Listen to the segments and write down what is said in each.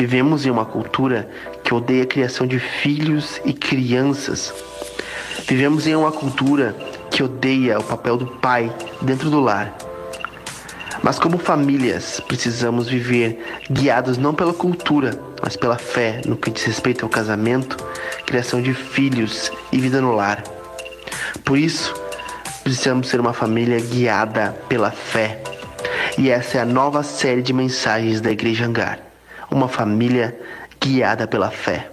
Vivemos em uma cultura que odeia a criação de filhos e crianças. Vivemos em uma cultura que odeia o papel do pai dentro do lar. Mas como famílias, precisamos viver guiados não pela cultura, mas pela fé no que diz respeito ao casamento, criação de filhos e vida no lar. Por isso, precisamos ser uma família guiada pela fé. E essa é a nova série de mensagens da Igreja Hangar. Uma família guiada pela fé.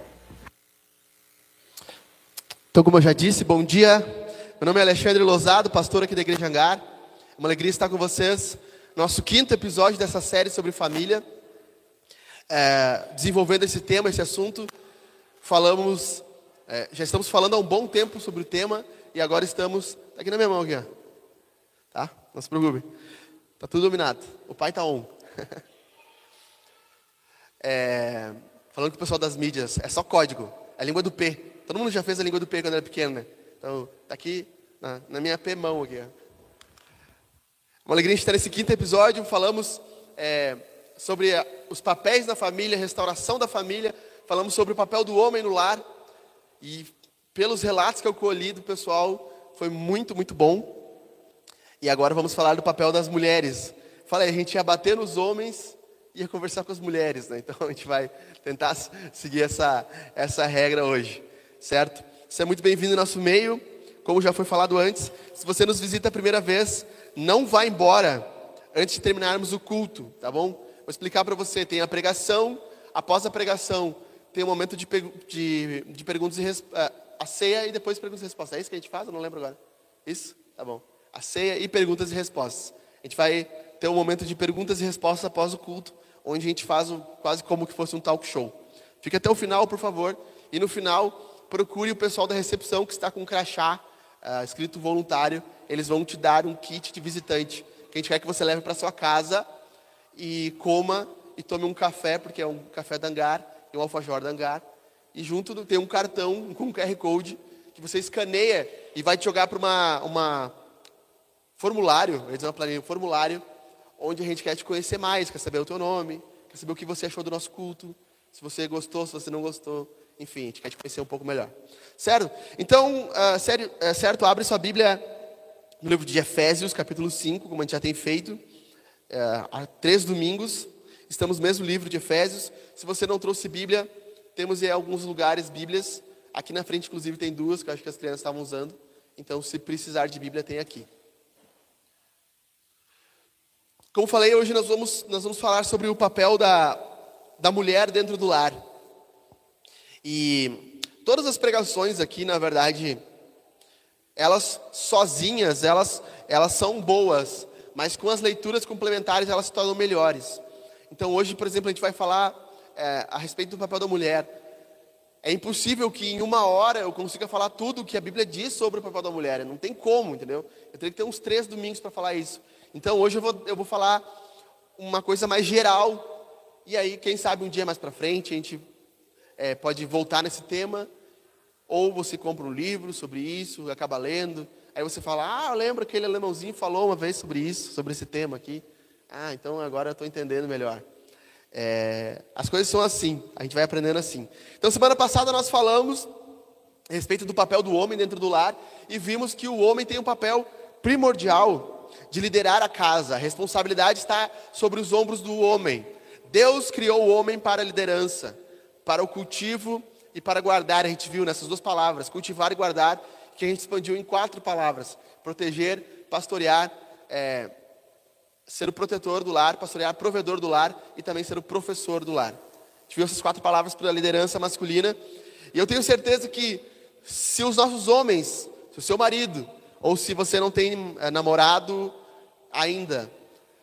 Então, como eu já disse, bom dia. Meu nome é Alexandre Lozado, pastor aqui da Igreja Hangar. É uma alegria estar com vocês. Nosso quinto episódio dessa série sobre família. É, desenvolvendo esse tema, esse assunto. Falamos, é, já estamos falando há um bom tempo sobre o tema e agora estamos. Está aqui na minha mão aqui, ó. Tá? Não se preocupe. Está tudo dominado. O pai está on. é, falando com o pessoal das mídias, é só código. É a língua do P. Todo mundo já fez a língua do P quando era pequeno, né? Então, está aqui na, na, minha P mão aqui. Uma alegria estar nesse quinto episódio. Falamos é, sobre os papéis da família, restauração da família. Falamos sobre o papel do homem no lar. E pelos relatos que eu colhi do pessoal, foi muito, muito bom. E agora vamos falar do papel das mulheres. Falei, a gente ia bater nos homens ia conversar com as mulheres, né? Então a gente vai tentar seguir essa, essa regra hoje, certo? Você é muito bem-vindo no nosso meio, como já foi falado antes. Se você nos visita a primeira vez, não vá embora antes de terminarmos o culto, tá bom? Vou explicar para você: tem a pregação, após a pregação, tem o um momento de, de, de perguntas e respostas, a ceia e depois perguntas e respostas. É isso que a gente faz? Eu não lembro agora. Isso? Tá bom a ceia e perguntas e respostas. A gente vai ter um momento de perguntas e respostas após o culto, onde a gente faz um, quase como que fosse um talk show. Fique até o final, por favor. E no final, procure o pessoal da recepção que está com crachá uh, escrito voluntário. Eles vão te dar um kit de visitante que a gente quer que você leve para sua casa e coma e tome um café, porque é um café da Angar e um alfajor da Angar. E junto tem um cartão com um QR Code que você escaneia e vai te jogar para uma, uma formulário, eu uma planilha, um formulário, onde a gente quer te conhecer mais, quer saber o teu nome, quer saber o que você achou do nosso culto, se você gostou, se você não gostou, enfim, a gente quer te conhecer um pouco melhor. Certo? Então, uh, sério, uh, certo, abre sua Bíblia no livro de Efésios, capítulo 5, como a gente já tem feito, uh, há três domingos, estamos no mesmo livro de Efésios. Se você não trouxe Bíblia, temos em alguns lugares Bíblias, aqui na frente, inclusive, tem duas, que eu acho que as crianças estavam usando, então, se precisar de Bíblia, tem aqui. Como falei, hoje nós vamos, nós vamos falar sobre o papel da, da mulher dentro do lar. E todas as pregações aqui, na verdade, elas sozinhas, elas, elas são boas, mas com as leituras complementares elas se tornam melhores. Então hoje, por exemplo, a gente vai falar é, a respeito do papel da mulher. É impossível que em uma hora eu consiga falar tudo o que a Bíblia diz sobre o papel da mulher. Não tem como, entendeu? Eu teria que ter uns três domingos para falar isso. Então hoje eu vou, eu vou falar uma coisa mais geral. E aí, quem sabe um dia mais para frente a gente é, pode voltar nesse tema. Ou você compra um livro sobre isso, acaba lendo. Aí você fala, ah, lembra aquele alemãozinho falou uma vez sobre isso, sobre esse tema aqui. Ah, então agora eu estou entendendo melhor. É, as coisas são assim, a gente vai aprendendo assim. Então, semana passada nós falamos a respeito do papel do homem dentro do lar e vimos que o homem tem um papel primordial de liderar a casa. A responsabilidade está sobre os ombros do homem. Deus criou o homem para a liderança, para o cultivo e para guardar. A gente viu nessas duas palavras, cultivar e guardar, que a gente expandiu em quatro palavras: proteger, pastorear, é, ser o protetor do lar, pastorear, provedor do lar e também ser o professor do lar. A gente viu essas quatro palavras para a liderança masculina. E eu tenho certeza que se os nossos homens, se o seu marido, ou se você não tem é, namorado ainda,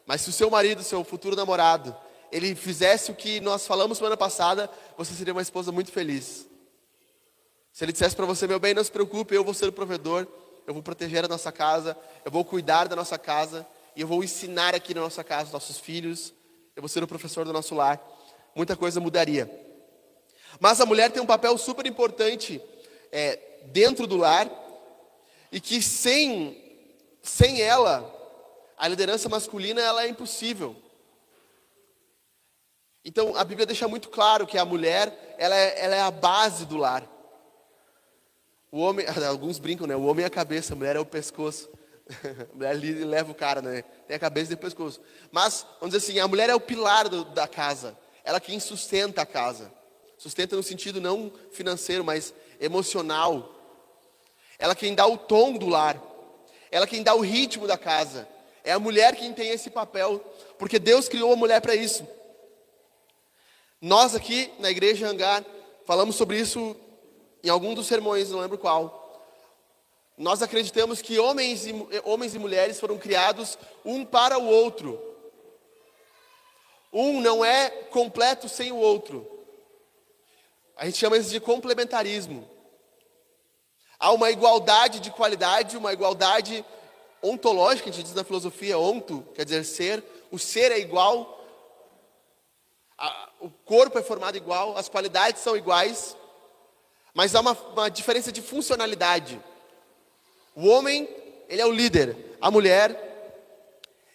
mas se o seu marido, seu futuro namorado, ele fizesse o que nós falamos semana passada, você seria uma esposa muito feliz. Se ele dissesse para você, meu bem, não se preocupe, eu vou ser o provedor, eu vou proteger a nossa casa, eu vou cuidar da nossa casa, e eu vou ensinar aqui na nossa casa os nossos filhos, eu vou ser o professor do nosso lar, muita coisa mudaria. Mas a mulher tem um papel super importante é, dentro do lar, e que sem, sem ela, a liderança masculina ela é impossível. Então a Bíblia deixa muito claro que a mulher ela é, ela é a base do lar. O homem, alguns brincam, né? O homem é a cabeça, a mulher é o pescoço. A mulher leva o cara, né? Tem a cabeça e o pescoço. Mas, vamos dizer assim, a mulher é o pilar do, da casa. Ela é quem sustenta a casa. Sustenta no sentido não financeiro, mas emocional. Ela é quem dá o tom do lar. Ela é quem dá o ritmo da casa. É a mulher quem tem esse papel, porque Deus criou a mulher para isso. Nós aqui na igreja Hangar falamos sobre isso em algum dos sermões, não lembro qual. Nós acreditamos que homens e, homens e mulheres foram criados um para o outro. Um não é completo sem o outro. A gente chama isso de complementarismo. Há uma igualdade de qualidade, uma igualdade ontológica, a gente diz na filosofia, onto, quer dizer ser, o ser é igual, a, o corpo é formado igual, as qualidades são iguais, mas há uma, uma diferença de funcionalidade. O homem, ele é o líder. A mulher,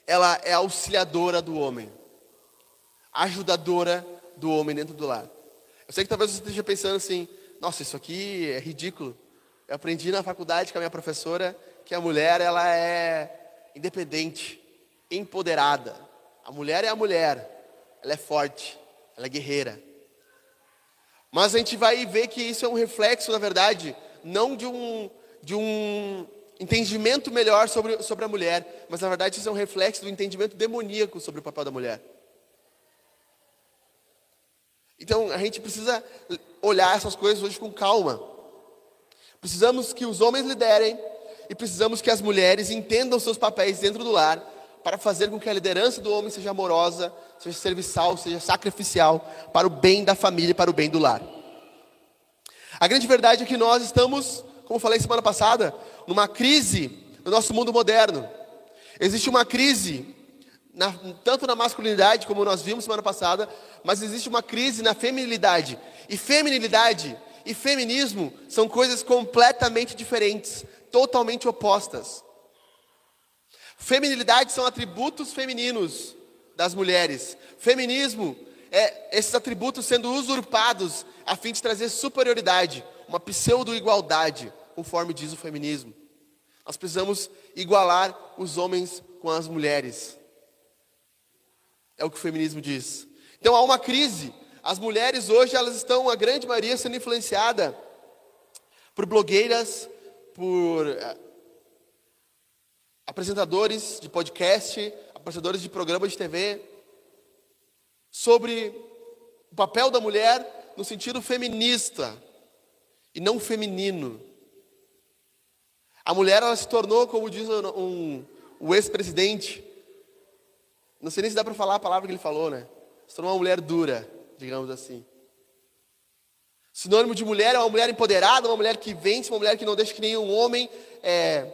ela é auxiliadora do homem. Ajudadora do homem dentro do lar. Eu sei que talvez você esteja pensando assim, nossa, isso aqui é ridículo. Eu aprendi na faculdade com a minha professora que a mulher, ela é independente, empoderada. A mulher é a mulher. Ela é forte, ela é guerreira. Mas a gente vai ver que isso é um reflexo, na verdade, não de um de um entendimento melhor sobre, sobre a mulher, mas na verdade isso é um reflexo do entendimento demoníaco sobre o papel da mulher. Então a gente precisa olhar essas coisas hoje com calma. Precisamos que os homens liderem e precisamos que as mulheres entendam seus papéis dentro do lar para fazer com que a liderança do homem seja amorosa, seja serviçal, seja sacrificial para o bem da família e para o bem do lar. A grande verdade é que nós estamos como falei semana passada, numa crise no nosso mundo moderno. Existe uma crise, na, tanto na masculinidade, como nós vimos semana passada, mas existe uma crise na feminilidade. E feminilidade e feminismo são coisas completamente diferentes, totalmente opostas. Feminilidade são atributos femininos das mulheres. Feminismo é esses atributos sendo usurpados a fim de trazer superioridade, uma pseudo-igualdade conforme diz o feminismo. Nós precisamos igualar os homens com as mulheres. É o que o feminismo diz. Então há uma crise. As mulheres hoje, elas estão, a grande maioria, sendo influenciada por blogueiras, por eh, apresentadores de podcast, apresentadores de programas de TV, sobre o papel da mulher no sentido feminista e não feminino. A mulher ela se tornou, como diz um, um o ex-presidente, não sei nem se dá para falar a palavra que ele falou, né? Se tornou uma mulher dura, digamos assim. Sinônimo de mulher é uma mulher empoderada, uma mulher que vence, uma mulher que não deixa que nenhum homem é,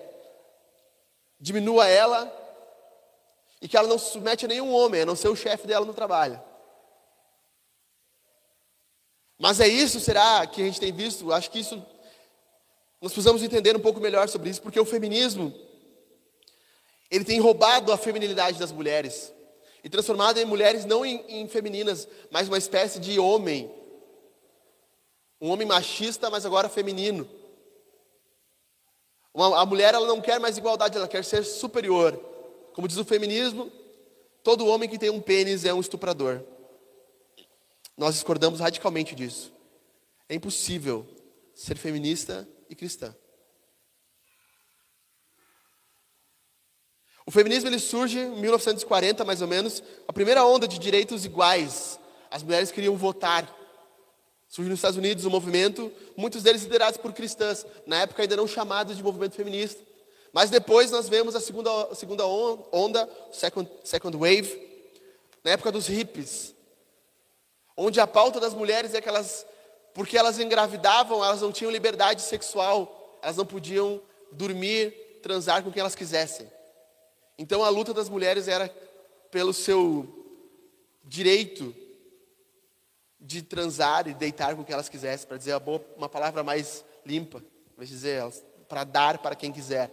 diminua ela e que ela não se submete a nenhum homem, a não ser o chefe dela no trabalho. Mas é isso, será que a gente tem visto? Acho que isso nós precisamos entender um pouco melhor sobre isso, porque o feminismo ele tem roubado a feminilidade das mulheres e transformado em mulheres não em, em femininas, mas uma espécie de homem, um homem machista, mas agora feminino. Uma, a mulher ela não quer mais igualdade, ela quer ser superior. Como diz o feminismo, todo homem que tem um pênis é um estuprador. Nós discordamos radicalmente disso. É impossível ser feminista e cristã. O feminismo ele surge em 1940, mais ou menos, a primeira onda de direitos iguais. As mulheres queriam votar. Surge nos Estados Unidos um movimento, muitos deles liderados por cristãs, na época ainda não chamados de movimento feminista. Mas depois nós vemos a segunda, segunda onda, second, second wave, na época dos hippies, onde a pauta das mulheres é que elas porque elas engravidavam, elas não tinham liberdade sexual, elas não podiam dormir, transar com quem elas quisessem. Então a luta das mulheres era pelo seu direito de transar e deitar com quem elas quisessem, para dizer uma palavra mais limpa, vamos dizer, para dar para quem quiser.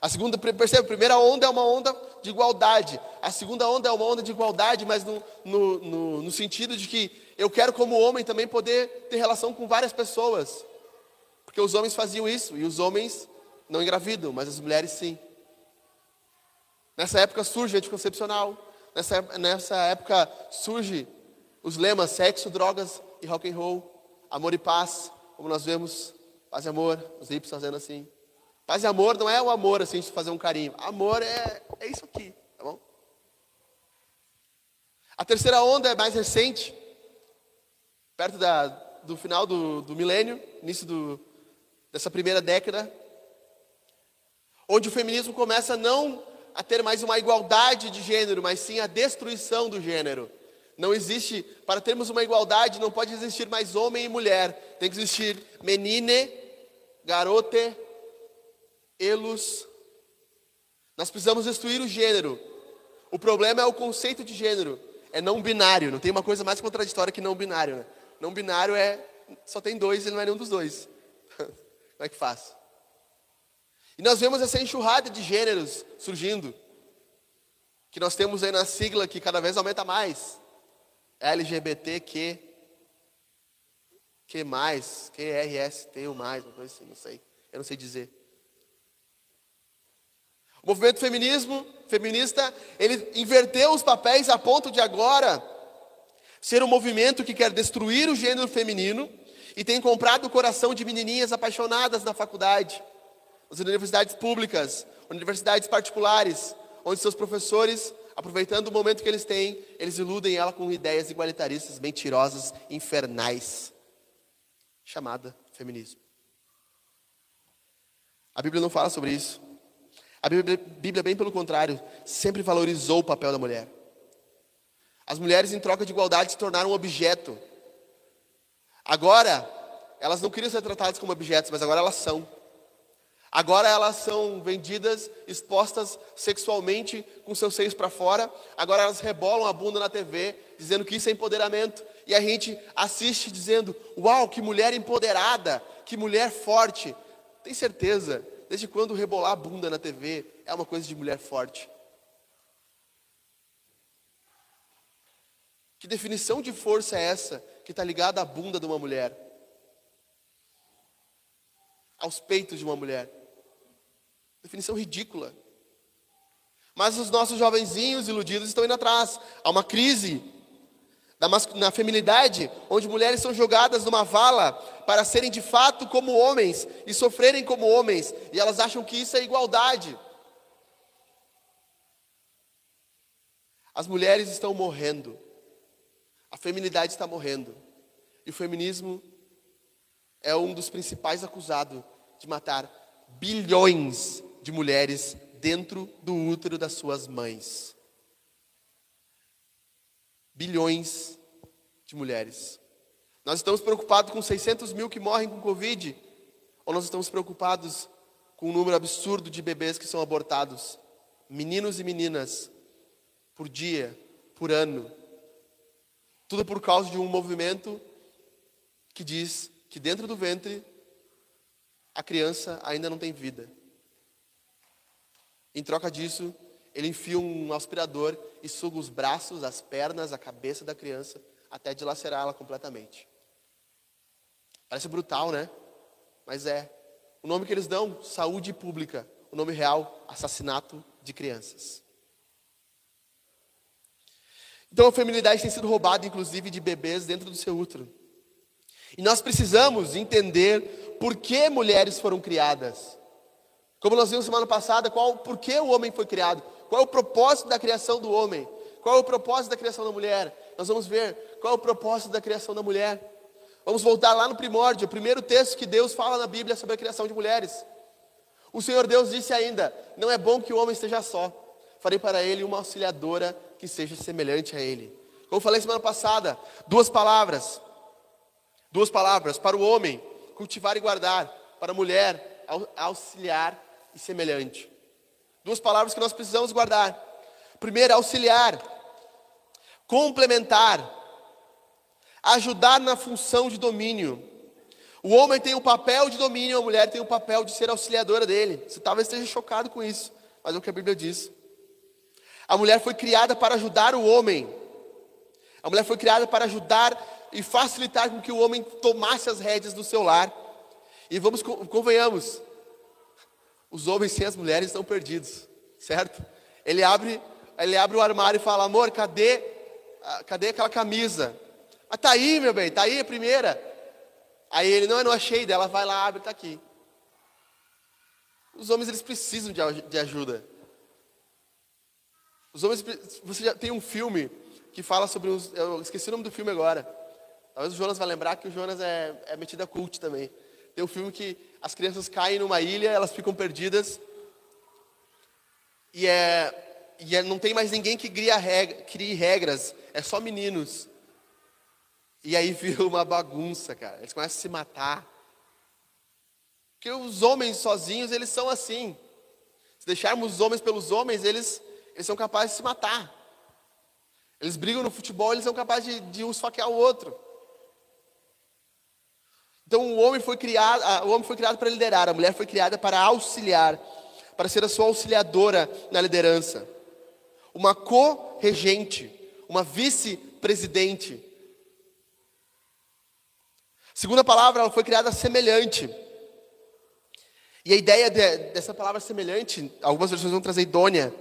A segunda, percebe, a primeira onda é uma onda de igualdade. a segunda onda é uma onda de igualdade, mas no, no, no, no sentido de que eu quero, como homem, também poder ter relação com várias pessoas. Porque os homens faziam isso, e os homens não engravidam, mas as mulheres sim. Nessa época surge anticoncepcional, nessa, nessa época surge os lemas sexo, drogas e rock and roll, amor e paz, como nós vemos, paz e amor, os hippies fazendo assim. Paz e amor não é o amor assim de fazer um carinho. Amor é, é isso aqui, tá bom? A terceira onda é mais recente, perto da, do final do, do milênio, início do, dessa primeira década, onde o feminismo começa não a ter mais uma igualdade de gênero, mas sim a destruição do gênero. Não existe, para termos uma igualdade, não pode existir mais homem e mulher. Tem que existir menine, garote, elos. Nós precisamos destruir o gênero. O problema é o conceito de gênero. É não binário. Não tem uma coisa mais contraditória que não binário. Né? Não binário é só tem dois e não é nenhum dos dois. Como é que faz? E nós vemos essa enxurrada de gêneros surgindo. Que nós temos aí na sigla que cada vez aumenta mais. LGBTQ. Que mais? QRST ou mais, uma coisa assim, não sei. Eu não sei dizer. O movimento feminismo, feminista, ele inverteu os papéis a ponto de agora ser um movimento que quer destruir o gênero feminino e tem comprado o coração de menininhas apaixonadas na faculdade, nas universidades públicas, universidades particulares, onde seus professores, aproveitando o momento que eles têm, eles iludem ela com ideias igualitaristas, mentirosas, infernais, chamada feminismo. A Bíblia não fala sobre isso. A Bíblia, Bíblia, bem pelo contrário, sempre valorizou o papel da mulher. As mulheres, em troca de igualdade, se tornaram um objeto. Agora, elas não queriam ser tratadas como objetos, mas agora elas são. Agora elas são vendidas, expostas sexualmente com seus seios para fora. Agora elas rebolam a bunda na TV, dizendo que isso é empoderamento. E a gente assiste dizendo: Uau, que mulher empoderada, que mulher forte. Tem certeza Desde quando rebolar a bunda na TV é uma coisa de mulher forte? Que definição de força é essa que está ligada à bunda de uma mulher? Aos peitos de uma mulher? Definição ridícula. Mas os nossos jovenzinhos iludidos estão indo atrás. Há uma crise na feminilidade, onde mulheres são jogadas numa vala para serem de fato como homens e sofrerem como homens, e elas acham que isso é igualdade. As mulheres estão morrendo, a feminilidade está morrendo, e o feminismo é um dos principais acusados de matar bilhões de mulheres dentro do útero das suas mães bilhões de mulheres. Nós estamos preocupados com 600 mil que morrem com Covid? Ou nós estamos preocupados com o um número absurdo de bebês que são abortados? Meninos e meninas, por dia, por ano. Tudo por causa de um movimento que diz que dentro do ventre a criança ainda não tem vida. Em troca disso, ele enfia um aspirador e suga os braços, as pernas, a cabeça da criança até dilacerá-la completamente. Parece brutal, né? Mas é. O nome que eles dão, saúde pública. O nome real, assassinato de crianças. Então a feminilidade tem sido roubada, inclusive, de bebês dentro do seu útero. E nós precisamos entender por que mulheres foram criadas. Como nós vimos semana passada, qual, por que o homem foi criado? Qual é o propósito da criação do homem? Qual é o propósito da criação da mulher? Nós vamos ver qual é o propósito da criação da mulher. Vamos voltar lá no primórdio, o primeiro texto que Deus fala na Bíblia sobre a criação de mulheres. O Senhor Deus disse ainda: Não é bom que o homem esteja só. Farei para ele uma auxiliadora que seja semelhante a ele. Como falei semana passada, duas palavras. Duas palavras para o homem, cultivar e guardar. Para a mulher, auxiliar e semelhante. Duas palavras que nós precisamos guardar. Primeiro, auxiliar, complementar, ajudar na função de domínio. O homem tem o papel de domínio, a mulher tem o papel de ser auxiliadora dele. Você talvez esteja chocado com isso, mas é o que a Bíblia diz. A mulher foi criada para ajudar o homem. A mulher foi criada para ajudar e facilitar com que o homem tomasse as rédeas do seu lar. E vamos, convenhamos, os homens sem as mulheres estão perdidos, certo? Ele abre, ele abre o armário e fala: Amor, cadê, cadê aquela camisa? Ah, tá aí, meu bem, tá aí a primeira. Aí ele: Não, eu não achei. Dela vai lá, abre, tá aqui. Os homens eles precisam de, de ajuda. Os homens, você já tem um filme que fala sobre os, eu esqueci o nome do filme agora. Talvez o Jonas vai lembrar que o Jonas é, é metido a cult também. Tem um filme que as crianças caem numa ilha, elas ficam perdidas. E, é, e é, não tem mais ninguém que cria regra, crie regras, é só meninos. E aí vira uma bagunça, cara. Eles começam a se matar. Porque os homens sozinhos, eles são assim. Se deixarmos os homens pelos homens, eles, eles são capazes de se matar. Eles brigam no futebol, eles são capazes de, de um esfaquear o outro. Então o homem foi criado, o homem foi criado para liderar, a mulher foi criada para auxiliar, para ser a sua auxiliadora na liderança. Uma co-regente, uma vice-presidente. Segunda palavra, ela foi criada semelhante. E a ideia de, dessa palavra semelhante, algumas versões vão trazer idônea,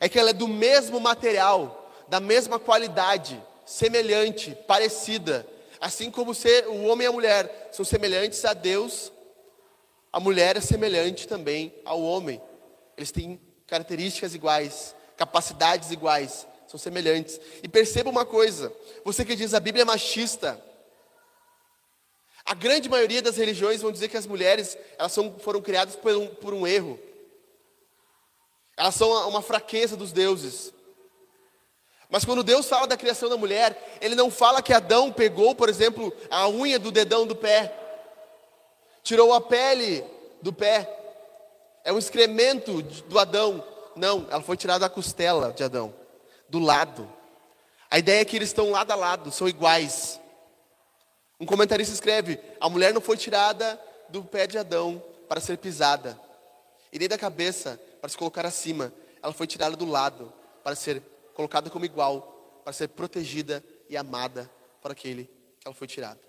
é que ela é do mesmo material, da mesma qualidade, semelhante, parecida, Assim como ser, o homem e a mulher são semelhantes a Deus, a mulher é semelhante também ao homem. Eles têm características iguais, capacidades iguais, são semelhantes. E perceba uma coisa: você que diz a Bíblia é machista, a grande maioria das religiões vão dizer que as mulheres elas são, foram criadas por um, por um erro. Elas são uma fraqueza dos deuses. Mas quando Deus fala da criação da mulher, Ele não fala que Adão pegou, por exemplo, a unha do dedão do pé, tirou a pele do pé, é um excremento do Adão. Não, ela foi tirada da costela de Adão, do lado. A ideia é que eles estão lado a lado, são iguais. Um comentarista escreve: a mulher não foi tirada do pé de Adão para ser pisada, e nem da cabeça para se colocar acima, ela foi tirada do lado para ser colocada como igual, para ser protegida e amada por aquele que ela foi tirada.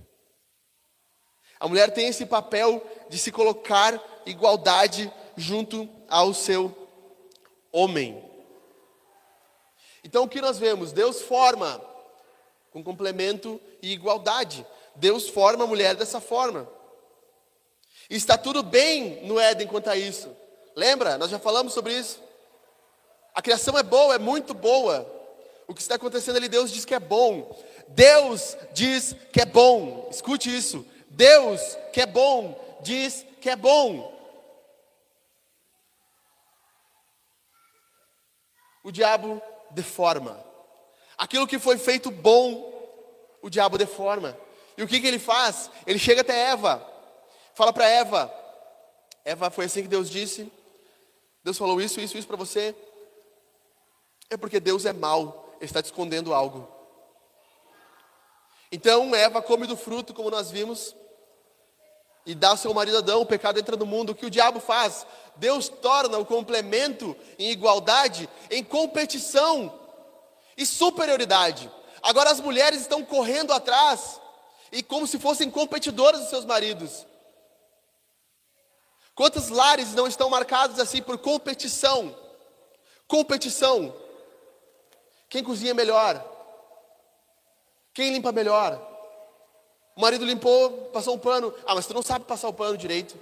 A mulher tem esse papel de se colocar igualdade junto ao seu homem. Então o que nós vemos? Deus forma com complemento e igualdade. Deus forma a mulher dessa forma. E está tudo bem no Éden quanto a isso. Lembra? Nós já falamos sobre isso. A criação é boa, é muito boa. O que está acontecendo ali, Deus diz que é bom. Deus diz que é bom. Escute isso. Deus que é bom, diz que é bom. O diabo deforma. Aquilo que foi feito bom, o diabo deforma. E o que, que ele faz? Ele chega até Eva, fala para Eva: Eva, foi assim que Deus disse. Deus falou isso, isso, isso para você. É porque Deus é mau, está te escondendo algo. Então Eva come do fruto, como nós vimos, e dá ao seu marido Adão, o pecado entra no mundo. O que o diabo faz? Deus torna o complemento em igualdade, em competição e superioridade. Agora as mulheres estão correndo atrás e como se fossem competidoras dos seus maridos. Quantos lares não estão marcados assim por competição? Competição. Quem cozinha melhor? Quem limpa melhor? O marido limpou, passou um pano. Ah, mas tu não sabe passar o pano direito.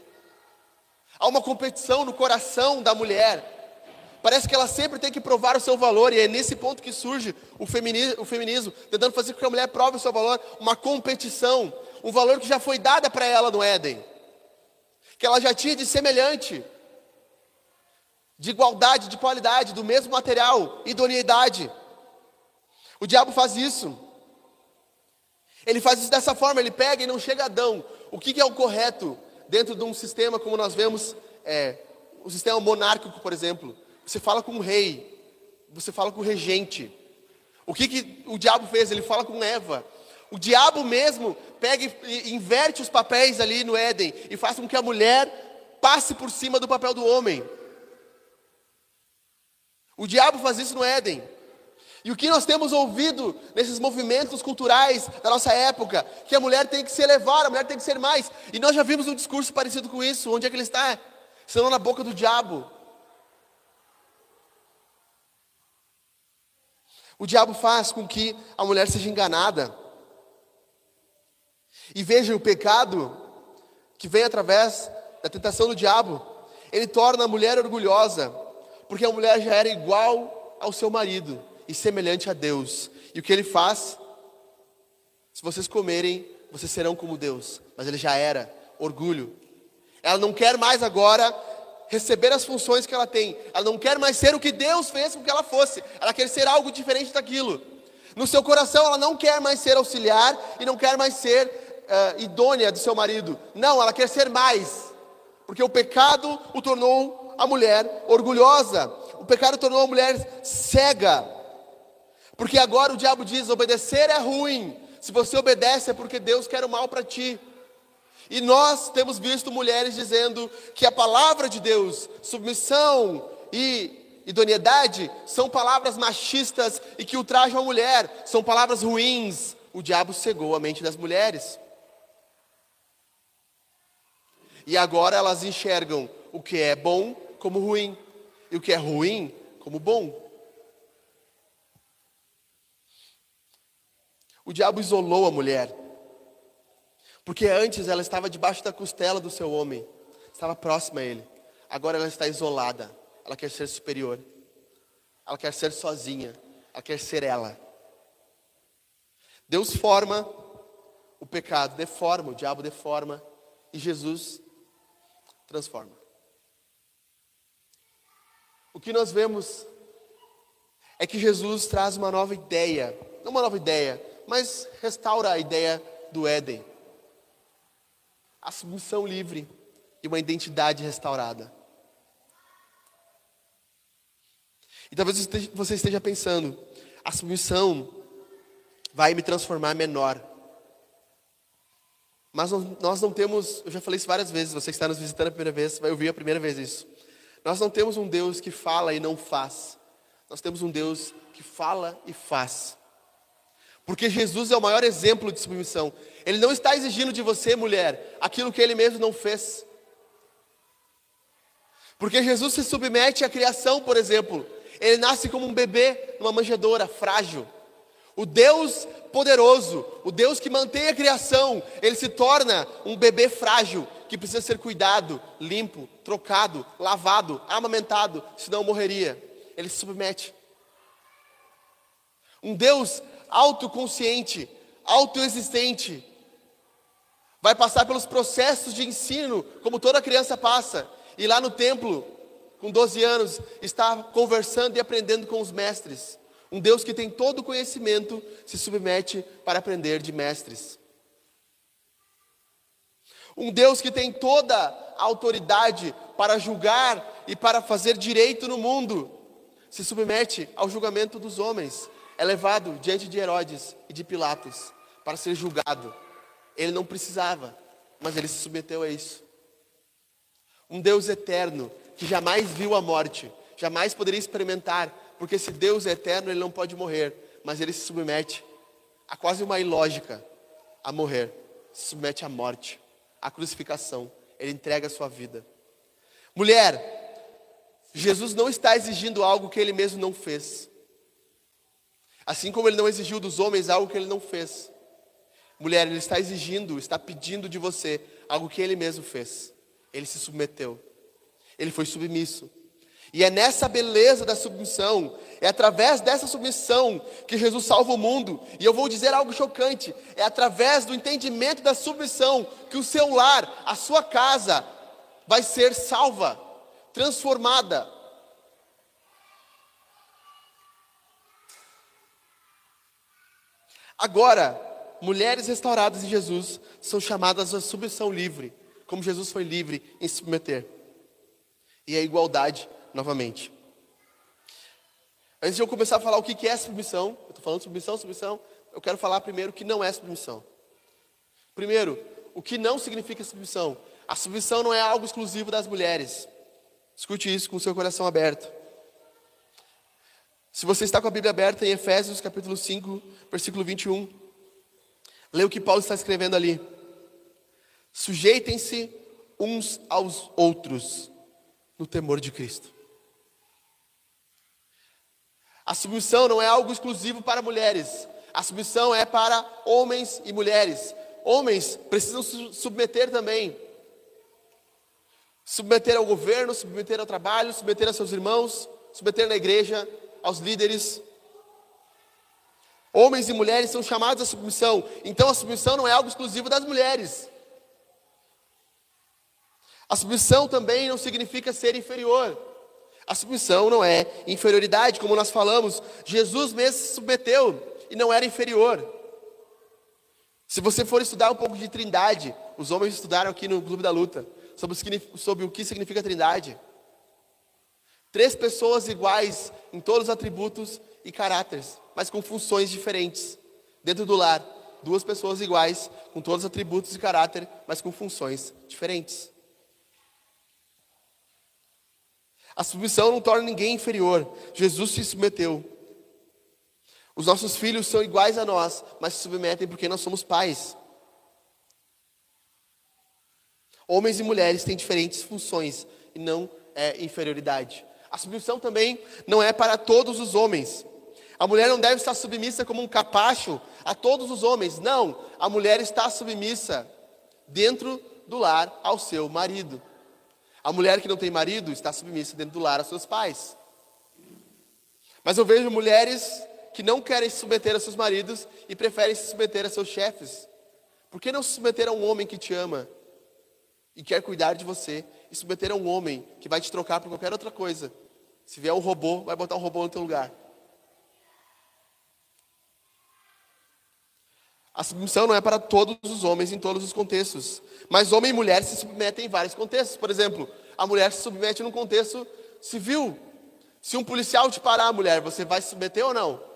Há uma competição no coração da mulher. Parece que ela sempre tem que provar o seu valor, e é nesse ponto que surge o feminismo, o feminismo tentando fazer com que a mulher prove o seu valor, uma competição, um valor que já foi dada para ela no Éden, que ela já tinha de semelhante, de igualdade, de qualidade, do mesmo material, idoneidade. O diabo faz isso. Ele faz isso dessa forma, ele pega e não chega a Adão. O que, que é o correto dentro de um sistema como nós vemos, é, o sistema monárquico, por exemplo? Você fala com o rei, você fala com o regente. O que, que o diabo fez? Ele fala com Eva. O diabo mesmo pega e inverte os papéis ali no Éden e faz com que a mulher passe por cima do papel do homem. O diabo faz isso no Éden. E o que nós temos ouvido nesses movimentos culturais da nossa época, que a mulher tem que se elevar, a mulher tem que ser mais. E nós já vimos um discurso parecido com isso. Onde é que ele está? Senão na boca do diabo. O diabo faz com que a mulher seja enganada. E veja o pecado que vem através da tentação do diabo. Ele torna a mulher orgulhosa, porque a mulher já era igual ao seu marido e semelhante a Deus. E o que ele faz? Se vocês comerem, vocês serão como Deus. Mas ele já era orgulho. Ela não quer mais agora receber as funções que ela tem. Ela não quer mais ser o que Deus fez com que ela fosse. Ela quer ser algo diferente daquilo. No seu coração, ela não quer mais ser auxiliar e não quer mais ser uh, idônea do seu marido. Não, ela quer ser mais. Porque o pecado o tornou a mulher orgulhosa. O pecado tornou a mulher cega. Porque agora o diabo diz: obedecer é ruim. Se você obedece é porque Deus quer o mal para ti. E nós temos visto mulheres dizendo que a palavra de Deus, submissão e idoneidade, são palavras machistas e que ultrajam a mulher, são palavras ruins. O diabo cegou a mente das mulheres. E agora elas enxergam o que é bom como ruim, e o que é ruim como bom. O diabo isolou a mulher. Porque antes ela estava debaixo da costela do seu homem, estava próxima a ele. Agora ela está isolada. Ela quer ser superior. Ela quer ser sozinha. Ela quer ser ela. Deus forma o pecado, deforma, o diabo deforma e Jesus transforma. O que nós vemos é que Jesus traz uma nova ideia, não uma nova ideia, mas restaura a ideia do Éden. A submissão livre e uma identidade restaurada. E talvez você esteja pensando, a submissão vai me transformar menor. Mas nós não temos, eu já falei isso várias vezes, você que está nos visitando a primeira vez, vai ouvir a primeira vez isso. Nós não temos um Deus que fala e não faz. Nós temos um Deus que fala e faz. Porque Jesus é o maior exemplo de submissão. Ele não está exigindo de você, mulher, aquilo que ele mesmo não fez. Porque Jesus se submete à criação, por exemplo. Ele nasce como um bebê numa manjedoura, frágil. O Deus poderoso, o Deus que mantém a criação, ele se torna um bebê frágil, que precisa ser cuidado, limpo, trocado, lavado, amamentado, senão morreria. Ele se submete. Um Deus autoconsciente, autoexistente. Vai passar pelos processos de ensino, como toda criança passa. E lá no templo, com 12 anos, está conversando e aprendendo com os mestres. Um Deus que tem todo o conhecimento se submete para aprender de mestres. Um Deus que tem toda a autoridade para julgar e para fazer direito no mundo, se submete ao julgamento dos homens é levado diante de Herodes e de Pilatos para ser julgado. Ele não precisava, mas ele se submeteu a isso. Um Deus eterno que jamais viu a morte, jamais poderia experimentar, porque se Deus é eterno, ele não pode morrer, mas ele se submete a quase uma ilógica a morrer, se submete à morte, à crucificação, ele entrega a sua vida. Mulher, Jesus não está exigindo algo que ele mesmo não fez. Assim como ele não exigiu dos homens algo que ele não fez. Mulher, ele está exigindo, está pedindo de você algo que ele mesmo fez. Ele se submeteu. Ele foi submisso. E é nessa beleza da submissão, é através dessa submissão que Jesus salva o mundo. E eu vou dizer algo chocante: é através do entendimento da submissão que o seu lar, a sua casa, vai ser salva, transformada, Agora, mulheres restauradas em Jesus são chamadas à submissão livre, como Jesus foi livre em se submeter. E a igualdade novamente. Antes de eu começar a falar o que é submissão, eu estou falando submissão, submissão, eu quero falar primeiro o que não é submissão. Primeiro, o que não significa submissão. A submissão não é algo exclusivo das mulheres. Escute isso com o seu coração aberto. Se você está com a Bíblia aberta em Efésios capítulo 5, versículo 21, lê o que Paulo está escrevendo ali. Sujeitem-se uns aos outros no temor de Cristo. A submissão não é algo exclusivo para mulheres. A submissão é para homens e mulheres. Homens precisam se submeter também. Submeter ao governo, submeter ao trabalho, submeter a seus irmãos, submeter na igreja, aos líderes. Homens e mulheres são chamados à submissão. Então a submissão não é algo exclusivo das mulheres. A submissão também não significa ser inferior. A submissão não é inferioridade, como nós falamos. Jesus mesmo se submeteu e não era inferior. Se você for estudar um pouco de trindade, os homens estudaram aqui no Clube da Luta sobre, o que significa trindade. Três pessoas iguais em todos os atributos e caráteres, mas com funções diferentes. Dentro do lar, duas pessoas iguais, com todos os atributos e caráter, mas com funções diferentes. A submissão não torna ninguém inferior. Jesus se submeteu. Os nossos filhos são iguais a nós, mas se submetem porque nós somos pais. Homens e mulheres têm diferentes funções e não é inferioridade. A submissão também não é para todos os homens. A mulher não deve estar submissa como um capacho a todos os homens. Não, a mulher está submissa dentro do lar ao seu marido. A mulher que não tem marido está submissa dentro do lar aos seus pais. Mas eu vejo mulheres que não querem se submeter a seus maridos e preferem se submeter a seus chefes. Por que não se submeter a um homem que te ama e quer cuidar de você e submeter a um homem que vai te trocar por qualquer outra coisa? Se vier um robô, vai botar um robô no teu lugar. A submissão não é para todos os homens em todos os contextos. Mas homem e mulher se submetem em vários contextos. Por exemplo, a mulher se submete num contexto civil. Se um policial te parar, a mulher, você vai se submeter ou não?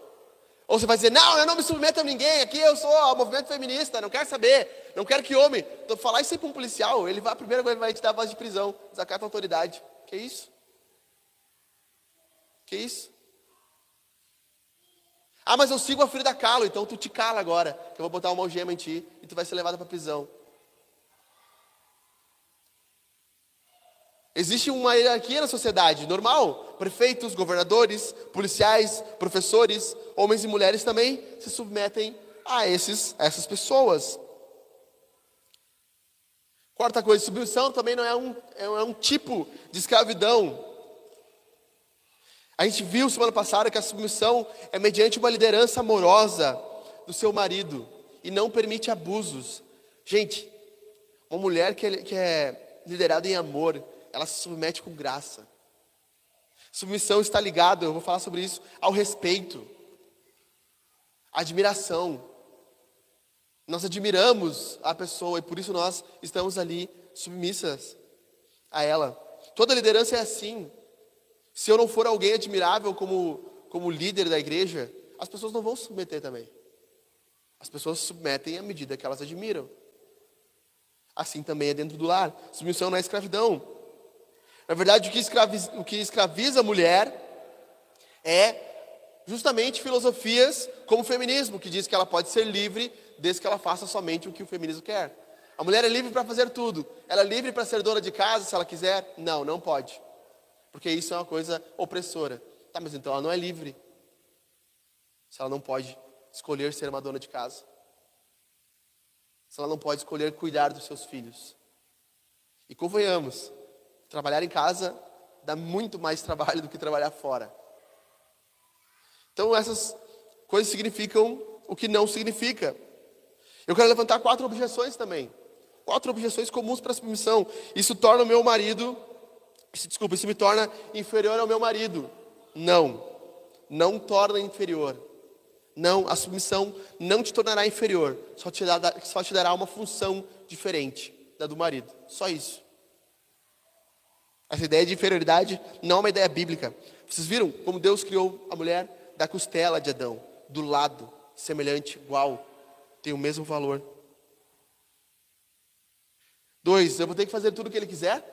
Ou você vai dizer, não, eu não me submeto a ninguém, aqui eu sou o movimento feminista, não quero saber, não quero que homem. Então, falar isso aí para um policial, ele vai, a primeira coisa vai te dar voz de prisão, desacata a autoridade. Que isso? Que isso? Ah, mas eu sigo a Frida Kahlo, então tu te cala agora, que eu vou botar uma algema em ti e tu vai ser levado para prisão. Existe uma hierarquia na sociedade, normal. Prefeitos, governadores, policiais, professores, homens e mulheres também se submetem a, esses, a essas pessoas. Quarta coisa, submissão também não é um, é um tipo de escravidão. A gente viu semana passada que a submissão é mediante uma liderança amorosa do seu marido e não permite abusos. Gente, uma mulher que é, que é liderada em amor, ela se submete com graça. Submissão está ligada, eu vou falar sobre isso, ao respeito, admiração. Nós admiramos a pessoa e por isso nós estamos ali submissas a ela. Toda liderança é assim. Se eu não for alguém admirável como, como líder da igreja, as pessoas não vão se submeter também. As pessoas se submetem à medida que elas admiram. Assim também é dentro do lar. Submissão não é escravidão. Na verdade, o que escraviza, o que escraviza a mulher é justamente filosofias como o feminismo, que diz que ela pode ser livre desde que ela faça somente o que o feminismo quer. A mulher é livre para fazer tudo. Ela é livre para ser dona de casa se ela quiser? Não, não pode. Porque isso é uma coisa opressora. Tá, mas então ela não é livre. Se ela não pode escolher ser uma dona de casa. Se ela não pode escolher cuidar dos seus filhos. E convenhamos, trabalhar em casa dá muito mais trabalho do que trabalhar fora. Então essas coisas significam o que não significa. Eu quero levantar quatro objeções também. Quatro objeções comuns para a submissão. Isso torna o meu marido desculpa, isso me torna inferior ao meu marido. Não, não torna inferior. Não, a submissão não te tornará inferior, só te, dará, só te dará uma função diferente da do marido. Só isso. Essa ideia de inferioridade não é uma ideia bíblica. Vocês viram como Deus criou a mulher da costela de Adão, do lado, semelhante, igual, tem o mesmo valor. Dois, eu vou ter que fazer tudo o que ele quiser?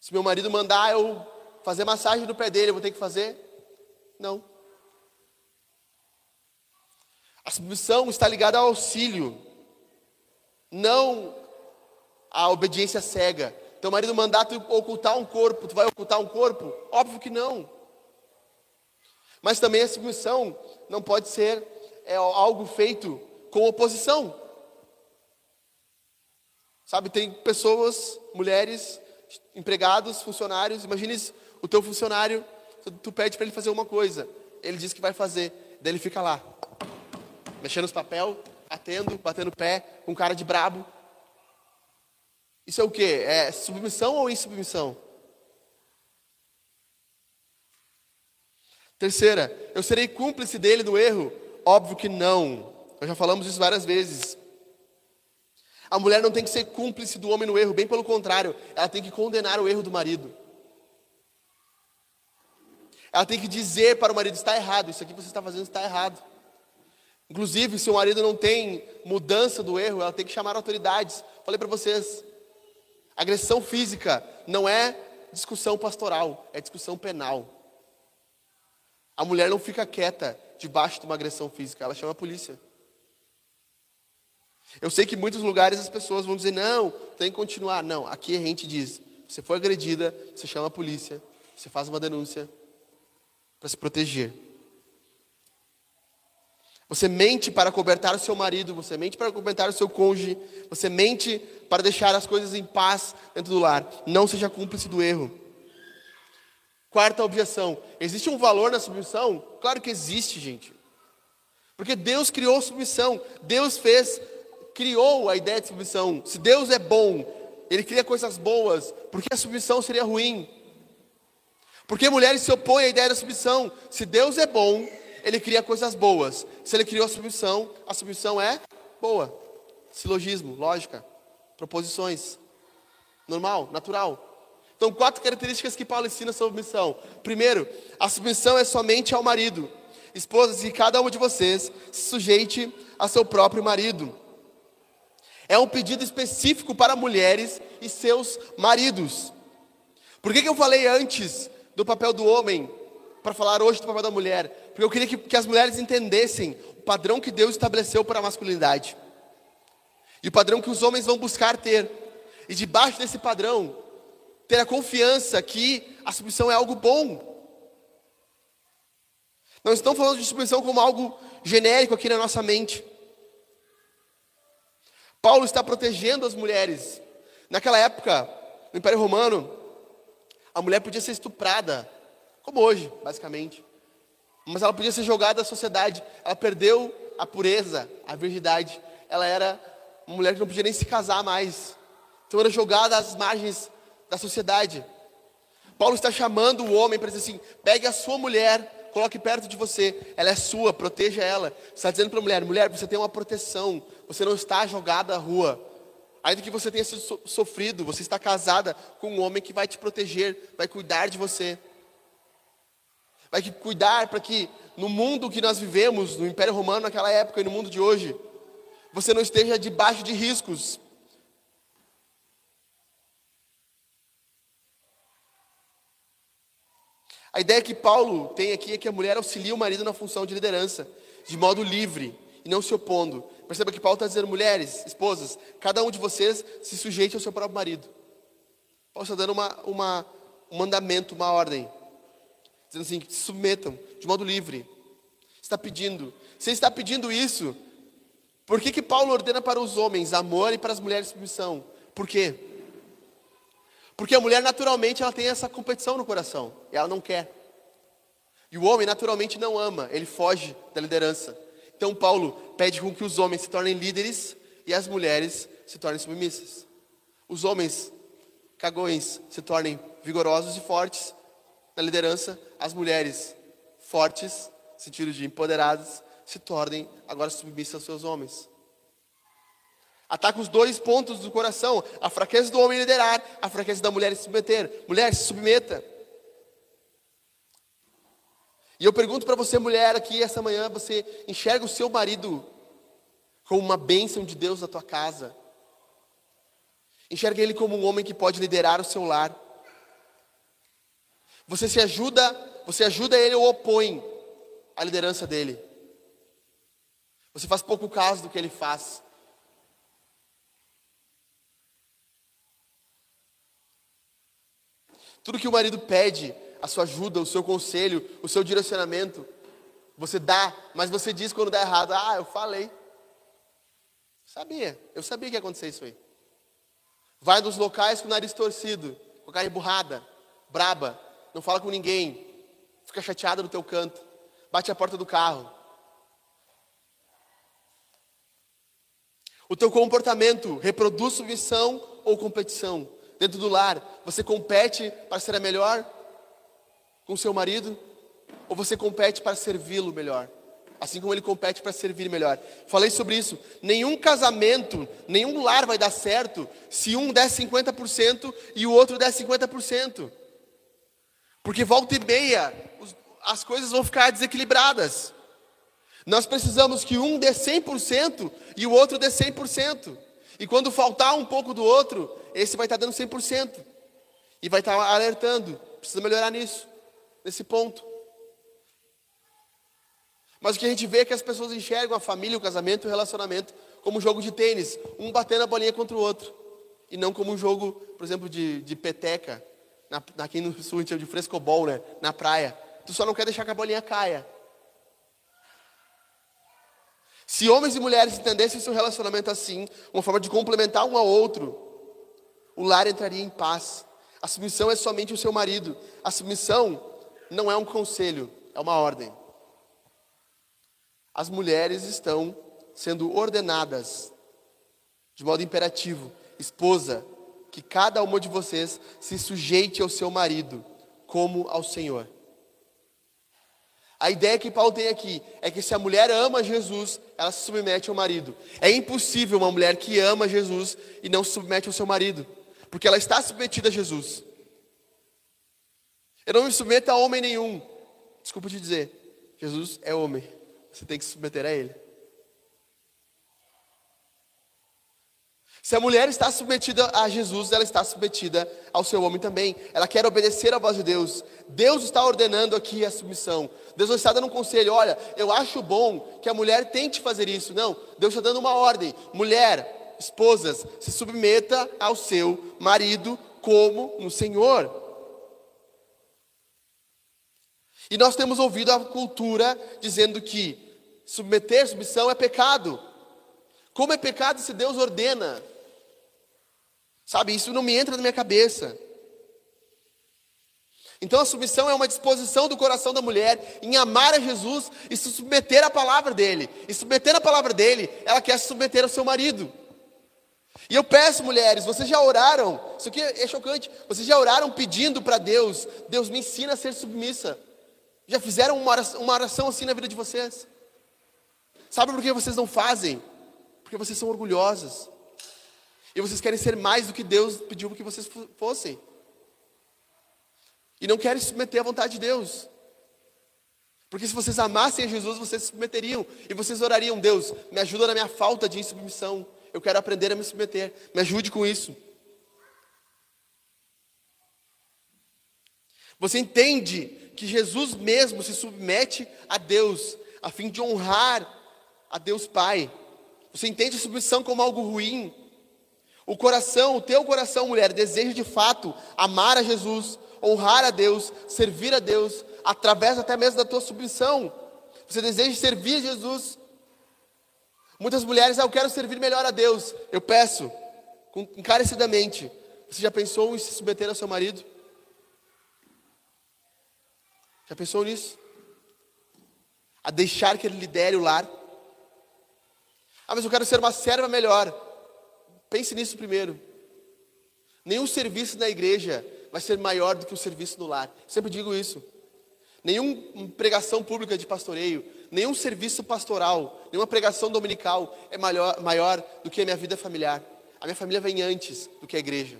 Se meu marido mandar eu fazer massagem no pé dele, eu vou ter que fazer? Não. A submissão está ligada ao auxílio, não à obediência cega. Teu marido mandar tu ocultar um corpo, tu vai ocultar um corpo? Óbvio que não. Mas também a submissão não pode ser é, algo feito com oposição. Sabe, tem pessoas, mulheres, empregados, funcionários. Imagine o teu funcionário, tu pede para ele fazer uma coisa, ele diz que vai fazer, daí ele fica lá, mexendo os papel, batendo, batendo pé, com cara de brabo. Isso é o quê? É submissão ou insubmissão? Terceira, eu serei cúmplice dele no erro? Óbvio que não. Nós já falamos isso várias vezes. A mulher não tem que ser cúmplice do homem no erro, bem pelo contrário, ela tem que condenar o erro do marido. Ela tem que dizer para o marido: está errado, isso aqui que você está fazendo está errado. Inclusive, se o marido não tem mudança do erro, ela tem que chamar autoridades. Falei para vocês: agressão física não é discussão pastoral, é discussão penal. A mulher não fica quieta debaixo de uma agressão física, ela chama a polícia. Eu sei que em muitos lugares as pessoas vão dizer, não, tem que continuar. Não, aqui a gente diz, você foi agredida, você chama a polícia, você faz uma denúncia para se proteger. Você mente para cobertar o seu marido, você mente para cobertar o seu cônjuge, você mente para deixar as coisas em paz dentro do lar. Não seja cúmplice do erro. Quarta objeção: existe um valor na submissão? Claro que existe, gente. Porque Deus criou submissão, Deus fez criou a ideia de submissão. Se Deus é bom, Ele cria coisas boas, por que a submissão seria ruim? Porque mulheres se opõem à ideia da submissão. Se Deus é bom, Ele cria coisas boas. Se Ele criou a submissão, a submissão é boa. Silogismo, lógica, proposições. Normal, natural. Então, quatro características que Paulo ensina sobre submissão. Primeiro, a submissão é somente ao marido. Esposas, que cada um de vocês se sujeite a seu próprio marido. É um pedido específico para mulheres e seus maridos. Por que, que eu falei antes do papel do homem, para falar hoje do papel da mulher? Porque eu queria que, que as mulheres entendessem o padrão que Deus estabeleceu para a masculinidade. E o padrão que os homens vão buscar ter. E debaixo desse padrão, ter a confiança que a submissão é algo bom. Não estamos falando de submissão como algo genérico aqui na nossa mente. Paulo está protegendo as mulheres. Naquela época, no Império Romano, a mulher podia ser estuprada, como hoje, basicamente. Mas ela podia ser jogada da sociedade. Ela perdeu a pureza, a virgindade. Ela era uma mulher que não podia nem se casar mais. Então era jogada às margens da sociedade. Paulo está chamando o homem para dizer assim: pegue a sua mulher, coloque perto de você, ela é sua, proteja ela. Está dizendo para a mulher: mulher, você tem uma proteção, você não está jogada à rua. Ainda que você tenha sofrido, você está casada com um homem que vai te proteger, vai cuidar de você. Vai cuidar para que no mundo que nós vivemos, no Império Romano naquela época e no mundo de hoje, você não esteja debaixo de riscos. A ideia que Paulo tem aqui é que a mulher auxilia o marido na função de liderança, de modo livre e não se opondo. Perceba que Paulo está dizendo, mulheres, esposas, cada um de vocês se sujeite ao seu próprio marido. Paulo está dando uma, uma, um mandamento, uma ordem. Dizendo assim, se submetam de modo livre. Está pedindo. Você está pedindo isso. Por que, que Paulo ordena para os homens amor e para as mulheres submissão? Por quê? Porque a mulher naturalmente ela tem essa competição no coração. E ela não quer. E o homem naturalmente não ama, ele foge da liderança. Então Paulo pede com que os homens se tornem líderes e as mulheres se tornem submissas. Os homens cagões se tornem vigorosos e fortes na liderança, as mulheres fortes, no sentido de empoderadas, se tornem agora submissas aos seus homens. Ataca os dois pontos do coração: a fraqueza do homem liderar, a fraqueza da mulher se submeter. Mulher, se submeta. E eu pergunto para você, mulher, aqui essa manhã, você enxerga o seu marido como uma bênção de Deus na tua casa? Enxerga ele como um homem que pode liderar o seu lar? Você se ajuda, Você ajuda ele ou opõe a liderança dele? Você faz pouco caso do que ele faz. Tudo que o marido pede, a sua ajuda, o seu conselho, o seu direcionamento, você dá, mas você diz quando dá errado: Ah, eu falei. Sabia, eu sabia que ia acontecer isso aí. Vai nos locais com o nariz torcido, com a cara emburrada, braba, não fala com ninguém, fica chateada no teu canto, bate a porta do carro. O teu comportamento reproduz submissão ou competição? Dentro do lar, você compete para ser a melhor com seu marido? Ou você compete para servi-lo melhor? Assim como ele compete para servir melhor. Falei sobre isso. Nenhum casamento, nenhum lar vai dar certo se um der 50% e o outro der 50%. Porque volta e meia, as coisas vão ficar desequilibradas. Nós precisamos que um dê 100% e o outro dê 100%. E quando faltar um pouco do outro, esse vai estar dando 100%. E vai estar alertando. Precisa melhorar nisso, nesse ponto. Mas o que a gente vê é que as pessoas enxergam a família, o casamento e o relacionamento como um jogo de tênis, um batendo a bolinha contra o outro. E não como um jogo, por exemplo, de, de peteca, na, aqui no sul a gente chama de frescobol, né? Na praia. Tu só não quer deixar que a bolinha caia. Se homens e mulheres entendessem seu relacionamento assim, uma forma de complementar um ao outro, o lar entraria em paz. A submissão é somente o seu marido. A submissão não é um conselho, é uma ordem. As mulheres estão sendo ordenadas de modo imperativo, esposa, que cada uma de vocês se sujeite ao seu marido, como ao Senhor. A ideia que Paulo tem aqui é que se a mulher ama Jesus, ela se submete ao marido. É impossível uma mulher que ama Jesus e não se submete ao seu marido, porque ela está submetida a Jesus. Eu não me submeto a homem nenhum. Desculpa te dizer, Jesus é homem. Você tem que se submeter a ele. Se a mulher está submetida a Jesus, ela está submetida ao seu homem também. Ela quer obedecer à voz de Deus. Deus está ordenando aqui a submissão. Deus não está dando um conselho, olha, eu acho bom que a mulher tente fazer isso. Não, Deus está dando uma ordem. Mulher, esposas, se submeta ao seu marido como no Senhor. E nós temos ouvido a cultura dizendo que submeter, submissão é pecado. Como é pecado se Deus ordena? Sabe, isso não me entra na minha cabeça. Então a submissão é uma disposição do coração da mulher em amar a Jesus e se submeter à palavra dele. E submeter à palavra dele, ela quer se submeter ao seu marido. E eu peço, mulheres, vocês já oraram? Isso aqui é chocante. Vocês já oraram pedindo para Deus: Deus me ensina a ser submissa. Já fizeram uma oração, uma oração assim na vida de vocês? Sabe por que vocês não fazem? Porque vocês são orgulhosas. E vocês querem ser mais do que Deus pediu que vocês fossem. E não querem se submeter à vontade de Deus. Porque se vocês amassem a Jesus, vocês se submeteriam. E vocês orariam, Deus, me ajuda na minha falta de submissão. Eu quero aprender a me submeter. Me ajude com isso. Você entende que Jesus mesmo se submete a Deus, a fim de honrar a Deus Pai. Você entende a submissão como algo ruim, o coração, o teu coração, mulher, deseja de fato amar a Jesus, honrar a Deus, servir a Deus, através até mesmo da tua submissão. Você deseja servir a Jesus. Muitas mulheres, ah, eu quero servir melhor a Deus. Eu peço, encarecidamente. Você já pensou em se submeter ao seu marido? Já pensou nisso? A deixar que ele lidere o lar? Ah, mas eu quero ser uma serva melhor. Pense nisso primeiro. Nenhum serviço na igreja vai ser maior do que o serviço no lar. Sempre digo isso. Nenhuma pregação pública de pastoreio, nenhum serviço pastoral, nenhuma pregação dominical é maior, maior do que a minha vida familiar. A minha família vem antes do que a igreja.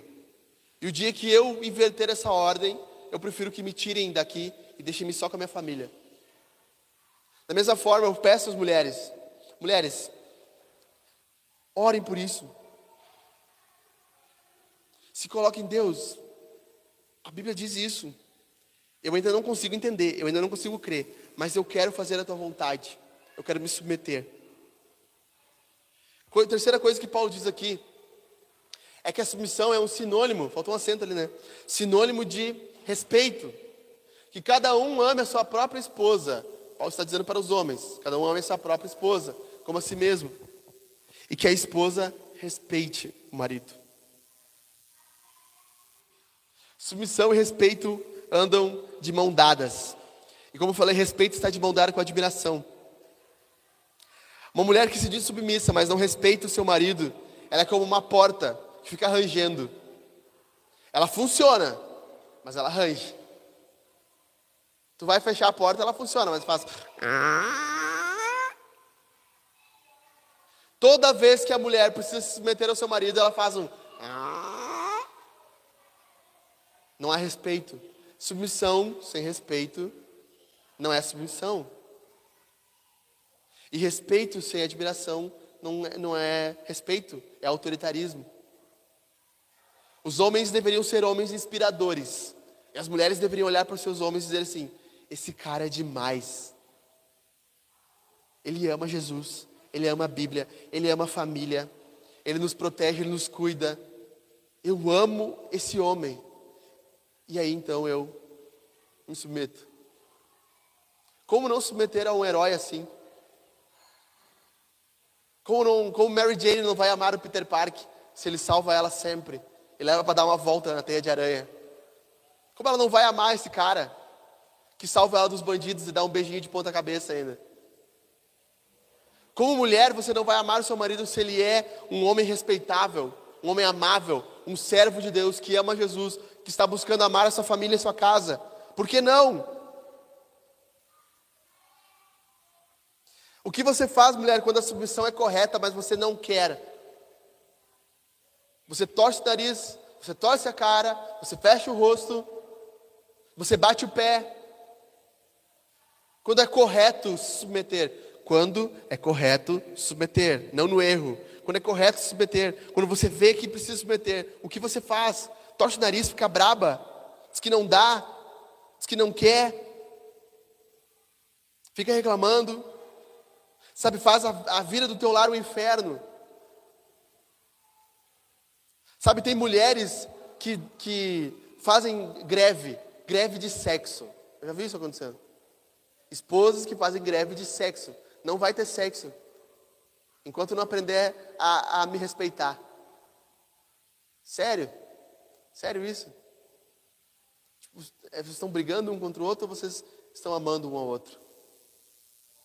E o dia que eu inverter essa ordem, eu prefiro que me tirem daqui e deixem-me só com a minha família. Da mesma forma, eu peço às mulheres: mulheres, orem por isso. Se coloque em Deus. A Bíblia diz isso. Eu ainda não consigo entender, eu ainda não consigo crer, mas eu quero fazer a tua vontade. Eu quero me submeter. Terceira coisa que Paulo diz aqui é que a submissão é um sinônimo, faltou um acento ali, né? Sinônimo de respeito. Que cada um ame a sua própria esposa. Paulo está dizendo para os homens: cada um ame a sua própria esposa, como a si mesmo. E que a esposa respeite o marido. Submissão e respeito andam de mão dadas. E como eu falei, respeito está de mão dada com admiração. Uma mulher que se diz submissa, mas não respeita o seu marido, ela é como uma porta que fica rangendo. Ela funciona, mas ela range. Tu vai fechar a porta, ela funciona, mas faz. Toda vez que a mulher precisa se submeter ao seu marido, ela faz um. Não há respeito. Submissão sem respeito não é submissão. E respeito sem admiração não é, não é respeito, é autoritarismo. Os homens deveriam ser homens inspiradores. E as mulheres deveriam olhar para os seus homens e dizer assim: esse cara é demais. Ele ama Jesus, ele ama a Bíblia, ele ama a família, ele nos protege, ele nos cuida. Eu amo esse homem. E aí então eu me submeto. Como não submeter a um herói assim? Como, não, como Mary Jane não vai amar o Peter Parker se ele salva ela sempre? e leva para dar uma volta na teia de aranha. Como ela não vai amar esse cara que salva ela dos bandidos e dá um beijinho de ponta cabeça ainda? Como mulher, você não vai amar o seu marido se ele é um homem respeitável, um homem amável, um servo de Deus que ama Jesus, que está buscando amar a sua família e a sua casa. Por que não? O que você faz, mulher, quando a submissão é correta, mas você não quer? Você torce o nariz, você torce a cara, você fecha o rosto, você bate o pé. Quando é correto se submeter? Quando é correto submeter, não no erro. Quando é correto submeter, quando você vê que precisa submeter, o que você faz? Torce o nariz, fica braba, diz que não dá, diz que não quer, fica reclamando, sabe, faz a, a vida do teu lar um inferno. Sabe, tem mulheres que, que fazem greve, greve de sexo. Eu já vi isso acontecendo. Esposas que fazem greve de sexo. Não vai ter sexo. Enquanto não aprender a, a me respeitar. Sério? Sério isso? Tipo, é, vocês estão brigando um contra o outro ou vocês estão amando um ao outro?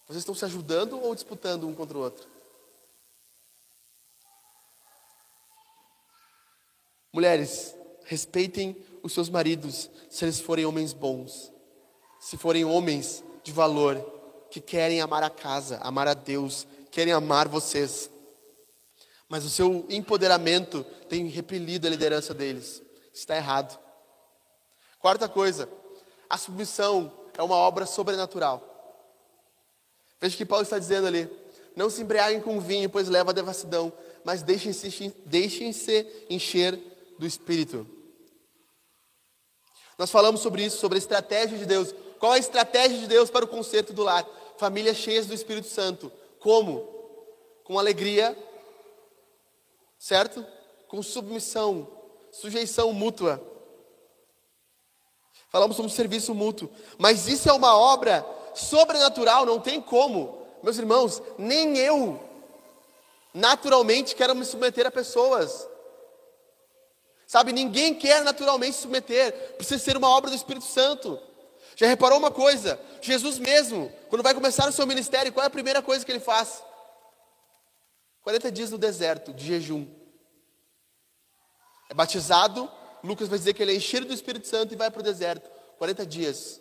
Vocês estão se ajudando ou disputando um contra o outro? Mulheres, respeitem os seus maridos se eles forem homens bons, se forem homens de valor, que querem amar a casa, amar a Deus, querem amar vocês. Mas o seu empoderamento tem repelido a liderança deles. Está errado. Quarta coisa, a submissão é uma obra sobrenatural. Veja o que Paulo está dizendo ali. Não se embriaguem com vinho, pois leva a devassidão, mas deixem-se deixem encher do Espírito. Nós falamos sobre isso, sobre a estratégia de Deus. Qual a estratégia de Deus para o conserto do lar? Famílias cheias do Espírito Santo. Como? Com alegria, certo? Com submissão, sujeição mútua. Falamos sobre serviço mútuo. Mas isso é uma obra sobrenatural, não tem como. Meus irmãos, nem eu naturalmente quero me submeter a pessoas. Sabe, ninguém quer naturalmente se submeter, precisa ser uma obra do Espírito Santo. Já reparou uma coisa? Jesus mesmo, quando vai começar o seu ministério, qual é a primeira coisa que ele faz? 40 dias no deserto, de jejum. É batizado, Lucas vai dizer que ele é enchido do Espírito Santo e vai para o deserto. 40 dias.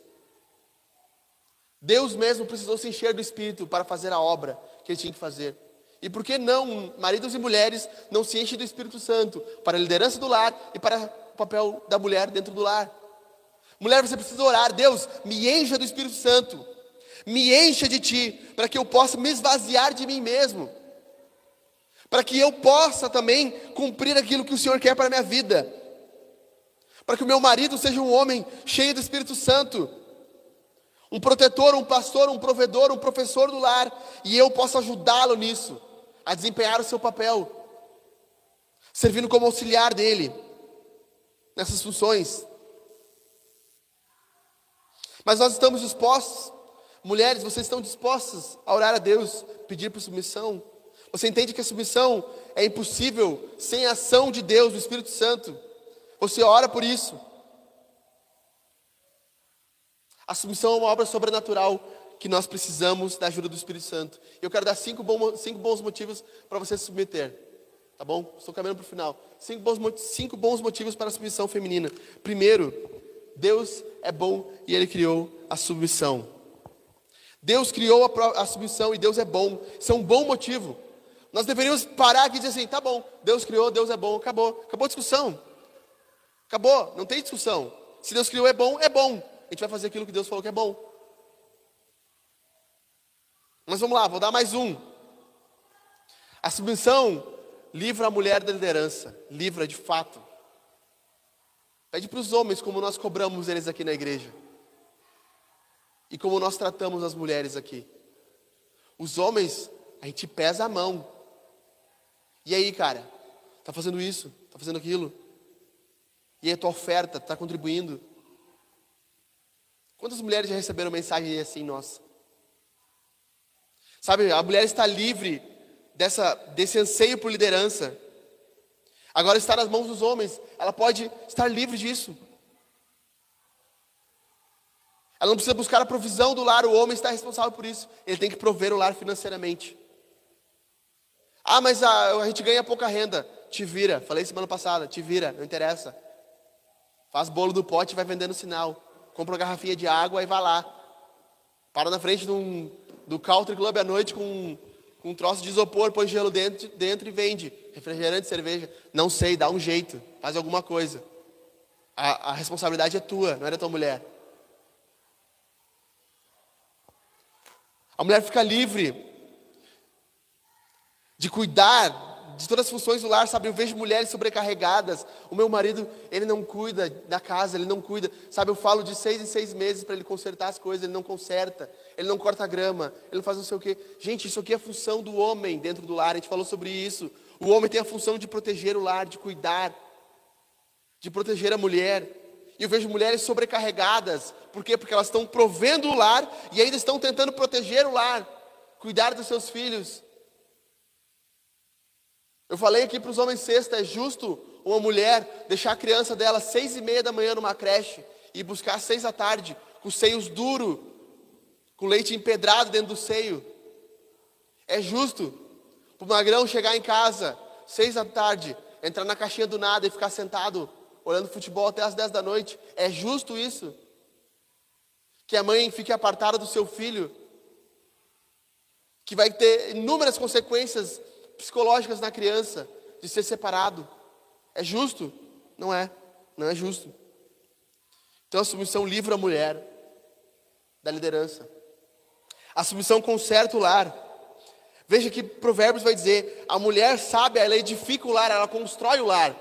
Deus mesmo precisou se encher do Espírito para fazer a obra que ele tinha que fazer. E por que não, maridos e mulheres, não se enchem do Espírito Santo para a liderança do lar e para o papel da mulher dentro do lar? Mulher, você precisa orar, Deus, me encha do Espírito Santo, me encha de Ti, para que eu possa me esvaziar de mim mesmo, para que eu possa também cumprir aquilo que o Senhor quer para a minha vida. Para que o meu marido seja um homem cheio do Espírito Santo, um protetor, um pastor, um provedor, um professor do lar, e eu posso ajudá-lo nisso, a desempenhar o seu papel, servindo como auxiliar dele. Nessas funções. Mas nós estamos dispostos, mulheres, vocês estão dispostas a orar a Deus, pedir por submissão? Você entende que a submissão é impossível sem a ação de Deus, do Espírito Santo? Você ora por isso. A submissão é uma obra sobrenatural que nós precisamos da ajuda do Espírito Santo. Eu quero dar cinco, bom, cinco bons motivos para você se submeter. Tá bom? Estou caminhando para o final. Cinco bons, cinco bons motivos para a submissão feminina. Primeiro, Deus é bom e Ele criou a submissão. Deus criou a, a submissão e Deus é bom. Isso é um bom motivo. Nós deveríamos parar aqui e dizer assim: tá bom, Deus criou, Deus é bom, acabou. Acabou a discussão. Acabou, não tem discussão. Se Deus criou é bom, é bom. A gente vai fazer aquilo que Deus falou que é bom. Mas vamos lá, vou dar mais um. A submissão livra a mulher da liderança, livra de fato. Pede para os homens como nós cobramos eles aqui na igreja. E como nós tratamos as mulheres aqui. Os homens, a gente pesa a mão. E aí, cara? Tá fazendo isso? Tá fazendo aquilo? E aí a tua oferta está contribuindo? Quantas mulheres já receberam mensagem assim, nossa? Sabe, a mulher está livre dessa, desse anseio por liderança. Agora está nas mãos dos homens, ela pode estar livre disso. Ela não precisa buscar a provisão do lar, o homem está responsável por isso. Ele tem que prover o lar financeiramente. Ah, mas a, a gente ganha pouca renda. Te vira, falei semana passada, te vira, não interessa. Faz bolo do pote e vai vendendo sinal. Compra uma garrafinha de água e vai lá. Para na frente um, do Country Club à noite com com um troço de isopor, põe gelo dentro, dentro e vende. Refrigerante, cerveja. Não sei, dá um jeito, faz alguma coisa. A, a responsabilidade é tua, não é da tua mulher. A mulher fica livre de cuidar de todas as funções do lar, sabe? Eu vejo mulheres sobrecarregadas. O meu marido, ele não cuida da casa, ele não cuida. Sabe, eu falo de seis em seis meses para ele consertar as coisas, ele não conserta, ele não corta a grama, ele não faz não sei o quê. Gente, isso aqui é função do homem dentro do lar, a gente falou sobre isso. O homem tem a função de proteger o lar, de cuidar, de proteger a mulher. E eu vejo mulheres sobrecarregadas, por quê? Porque elas estão provendo o lar e ainda estão tentando proteger o lar, cuidar dos seus filhos. Eu falei aqui para os homens sexta, é justo uma mulher deixar a criança dela seis e meia da manhã numa creche e buscar seis da tarde, com seios duros, com leite empedrado dentro do seio. É justo para o magrão chegar em casa, seis da tarde, entrar na caixinha do nada e ficar sentado olhando futebol até as dez da noite. É justo isso? Que a mãe fique apartada do seu filho, que vai ter inúmeras consequências psicológicas na criança de ser separado. É justo? Não é. Não é justo. Então a submissão livra a mulher da liderança. A submissão conserta o lar. Veja que Provérbios vai dizer: a mulher sábia, ela edifica o lar, ela constrói o lar.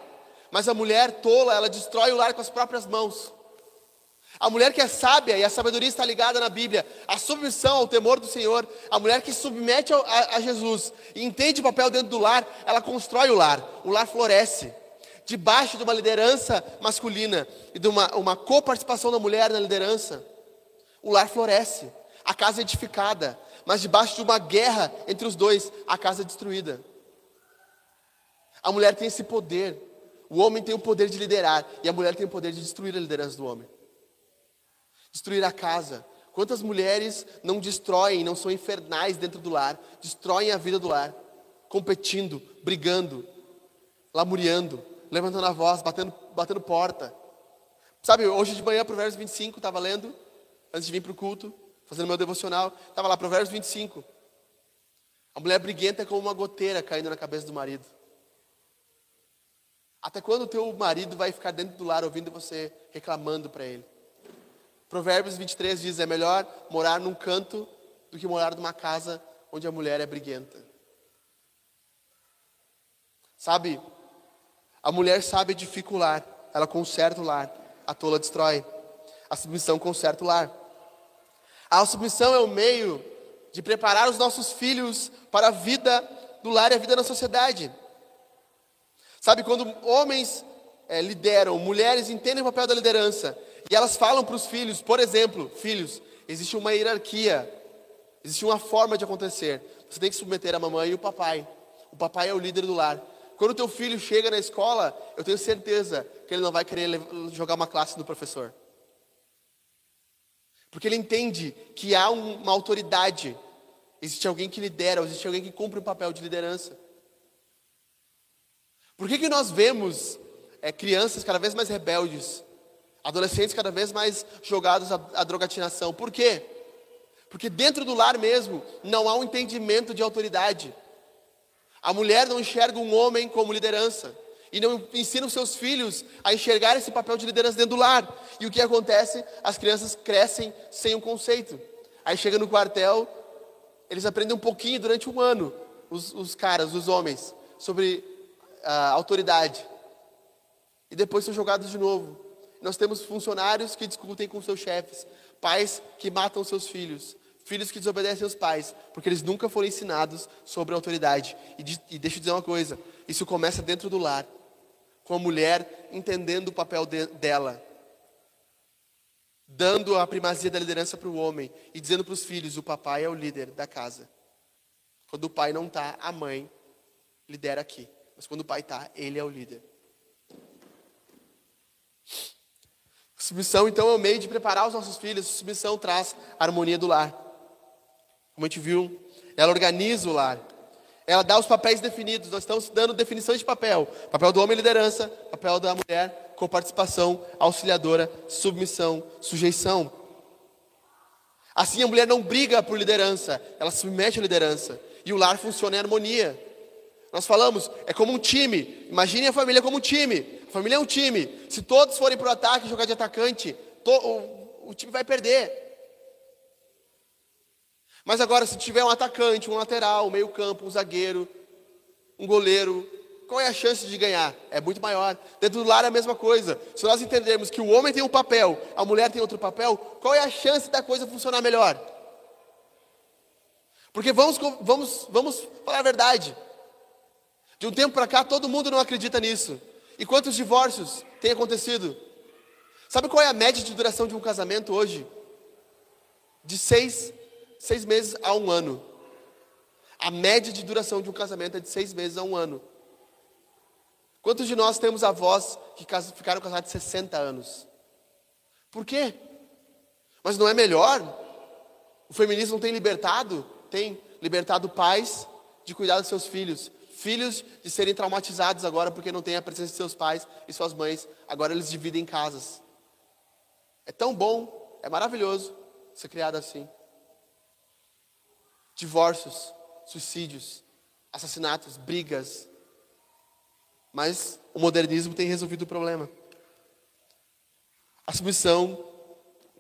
Mas a mulher tola, ela destrói o lar com as próprias mãos. A mulher que é sábia, e a sabedoria está ligada na Bíblia, a submissão ao temor do Senhor, a mulher que submete a, a, Jesus e entende o papel dentro do lar, ela constrói o lar, o lar floresce. Debaixo de uma liderança masculina e de uma, uma coparticipação da mulher na liderança, o lar floresce, a casa é edificada, mas debaixo de uma guerra entre os dois, a casa é destruída. A mulher tem esse poder, o homem tem o poder de liderar, e a mulher tem o poder de destruir a liderança do homem destruir a casa. Quantas mulheres não destroem, não são infernais dentro do lar, destroem a vida do lar, competindo, brigando, lamuriando, levantando a voz, batendo, batendo porta. Sabe, hoje de manhã, Provérbios 25, estava lendo, antes de vir para o culto, fazendo meu devocional, estava lá, Provérbios 25. A mulher briguenta é como uma goteira caindo na cabeça do marido. Até quando o teu marido vai ficar dentro do lar ouvindo você reclamando para ele? Provérbios 23 diz: é melhor morar num canto do que morar numa casa onde a mulher é briguenta. Sabe, a mulher sabe dificultar, ela conserta o lar. A tola destrói. A submissão conserta o lar. A submissão é o meio de preparar os nossos filhos para a vida do lar e a vida na sociedade. Sabe, quando homens é, lideram, mulheres entendem o papel da liderança e elas falam para os filhos, por exemplo, filhos, existe uma hierarquia, existe uma forma de acontecer. Você tem que submeter a mamãe e o papai. O papai é o líder do lar. Quando o teu filho chega na escola, eu tenho certeza que ele não vai querer jogar uma classe no professor. Porque ele entende que há uma autoridade, existe alguém que lidera, existe alguém que cumpre o papel de liderança. Por que, que nós vemos é, crianças cada vez mais rebeldes, adolescentes cada vez mais jogados à, à drogatinação? Por quê? Porque dentro do lar mesmo não há um entendimento de autoridade. A mulher não enxerga um homem como liderança e não ensina os seus filhos a enxergar esse papel de liderança dentro do lar. E o que acontece? As crianças crescem sem um conceito. Aí chega no quartel, eles aprendem um pouquinho durante um ano, os, os caras, os homens, sobre a autoridade. E depois são jogados de novo. Nós temos funcionários que discutem com seus chefes, pais que matam seus filhos, filhos que desobedecem aos pais, porque eles nunca foram ensinados sobre a autoridade. E, de, e deixa eu dizer uma coisa: isso começa dentro do lar com a mulher entendendo o papel de, dela, dando a primazia da liderança para o homem e dizendo para os filhos: o papai é o líder da casa. Quando o pai não está, a mãe lidera aqui. Mas quando o pai está, ele é o líder. Submissão, então, é o meio de preparar os nossos filhos. Submissão traz a harmonia do lar. Como a gente viu, ela organiza o lar. Ela dá os papéis definidos. Nós estamos dando definições de papel: papel do homem, liderança, papel da mulher, com participação, auxiliadora, submissão, sujeição. Assim a mulher não briga por liderança, ela submete a liderança. E o lar funciona em harmonia. Nós falamos, é como um time. Imagine a família como um time. Família é um time. Se todos forem para o ataque jogar de atacante, to, o, o time vai perder. Mas agora, se tiver um atacante, um lateral, um meio-campo, um zagueiro, um goleiro, qual é a chance de ganhar? É muito maior. Dentro do lar é a mesma coisa. Se nós entendermos que o homem tem um papel, a mulher tem outro papel, qual é a chance da coisa funcionar melhor? Porque vamos, vamos, vamos falar a verdade. De um tempo para cá, todo mundo não acredita nisso. E quantos divórcios têm acontecido? Sabe qual é a média de duração de um casamento hoje? De seis seis meses a um ano. A média de duração de um casamento é de seis meses a um ano. Quantos de nós temos avós que ficaram casados 60 anos? Por quê? Mas não é melhor? O feminismo tem libertado? Tem libertado pais de cuidar dos seus filhos. Filhos de serem traumatizados agora porque não tem a presença de seus pais e suas mães. Agora eles dividem casas. É tão bom, é maravilhoso ser criado assim divórcios, suicídios, assassinatos, brigas. Mas o modernismo tem resolvido o problema. A submissão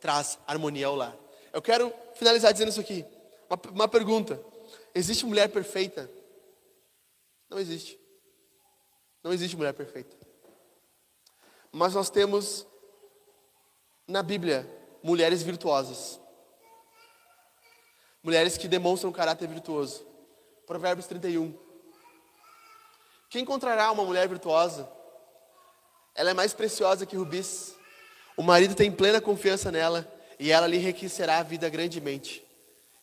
traz harmonia ao lar. Eu quero finalizar dizendo isso aqui. Uma, uma pergunta: existe mulher perfeita? Não existe. Não existe mulher perfeita. Mas nós temos na Bíblia mulheres virtuosas. Mulheres que demonstram caráter virtuoso. Provérbios 31. Quem encontrará uma mulher virtuosa? Ela é mais preciosa que rubis. O marido tem plena confiança nela e ela lhe enriquecerá a vida grandemente.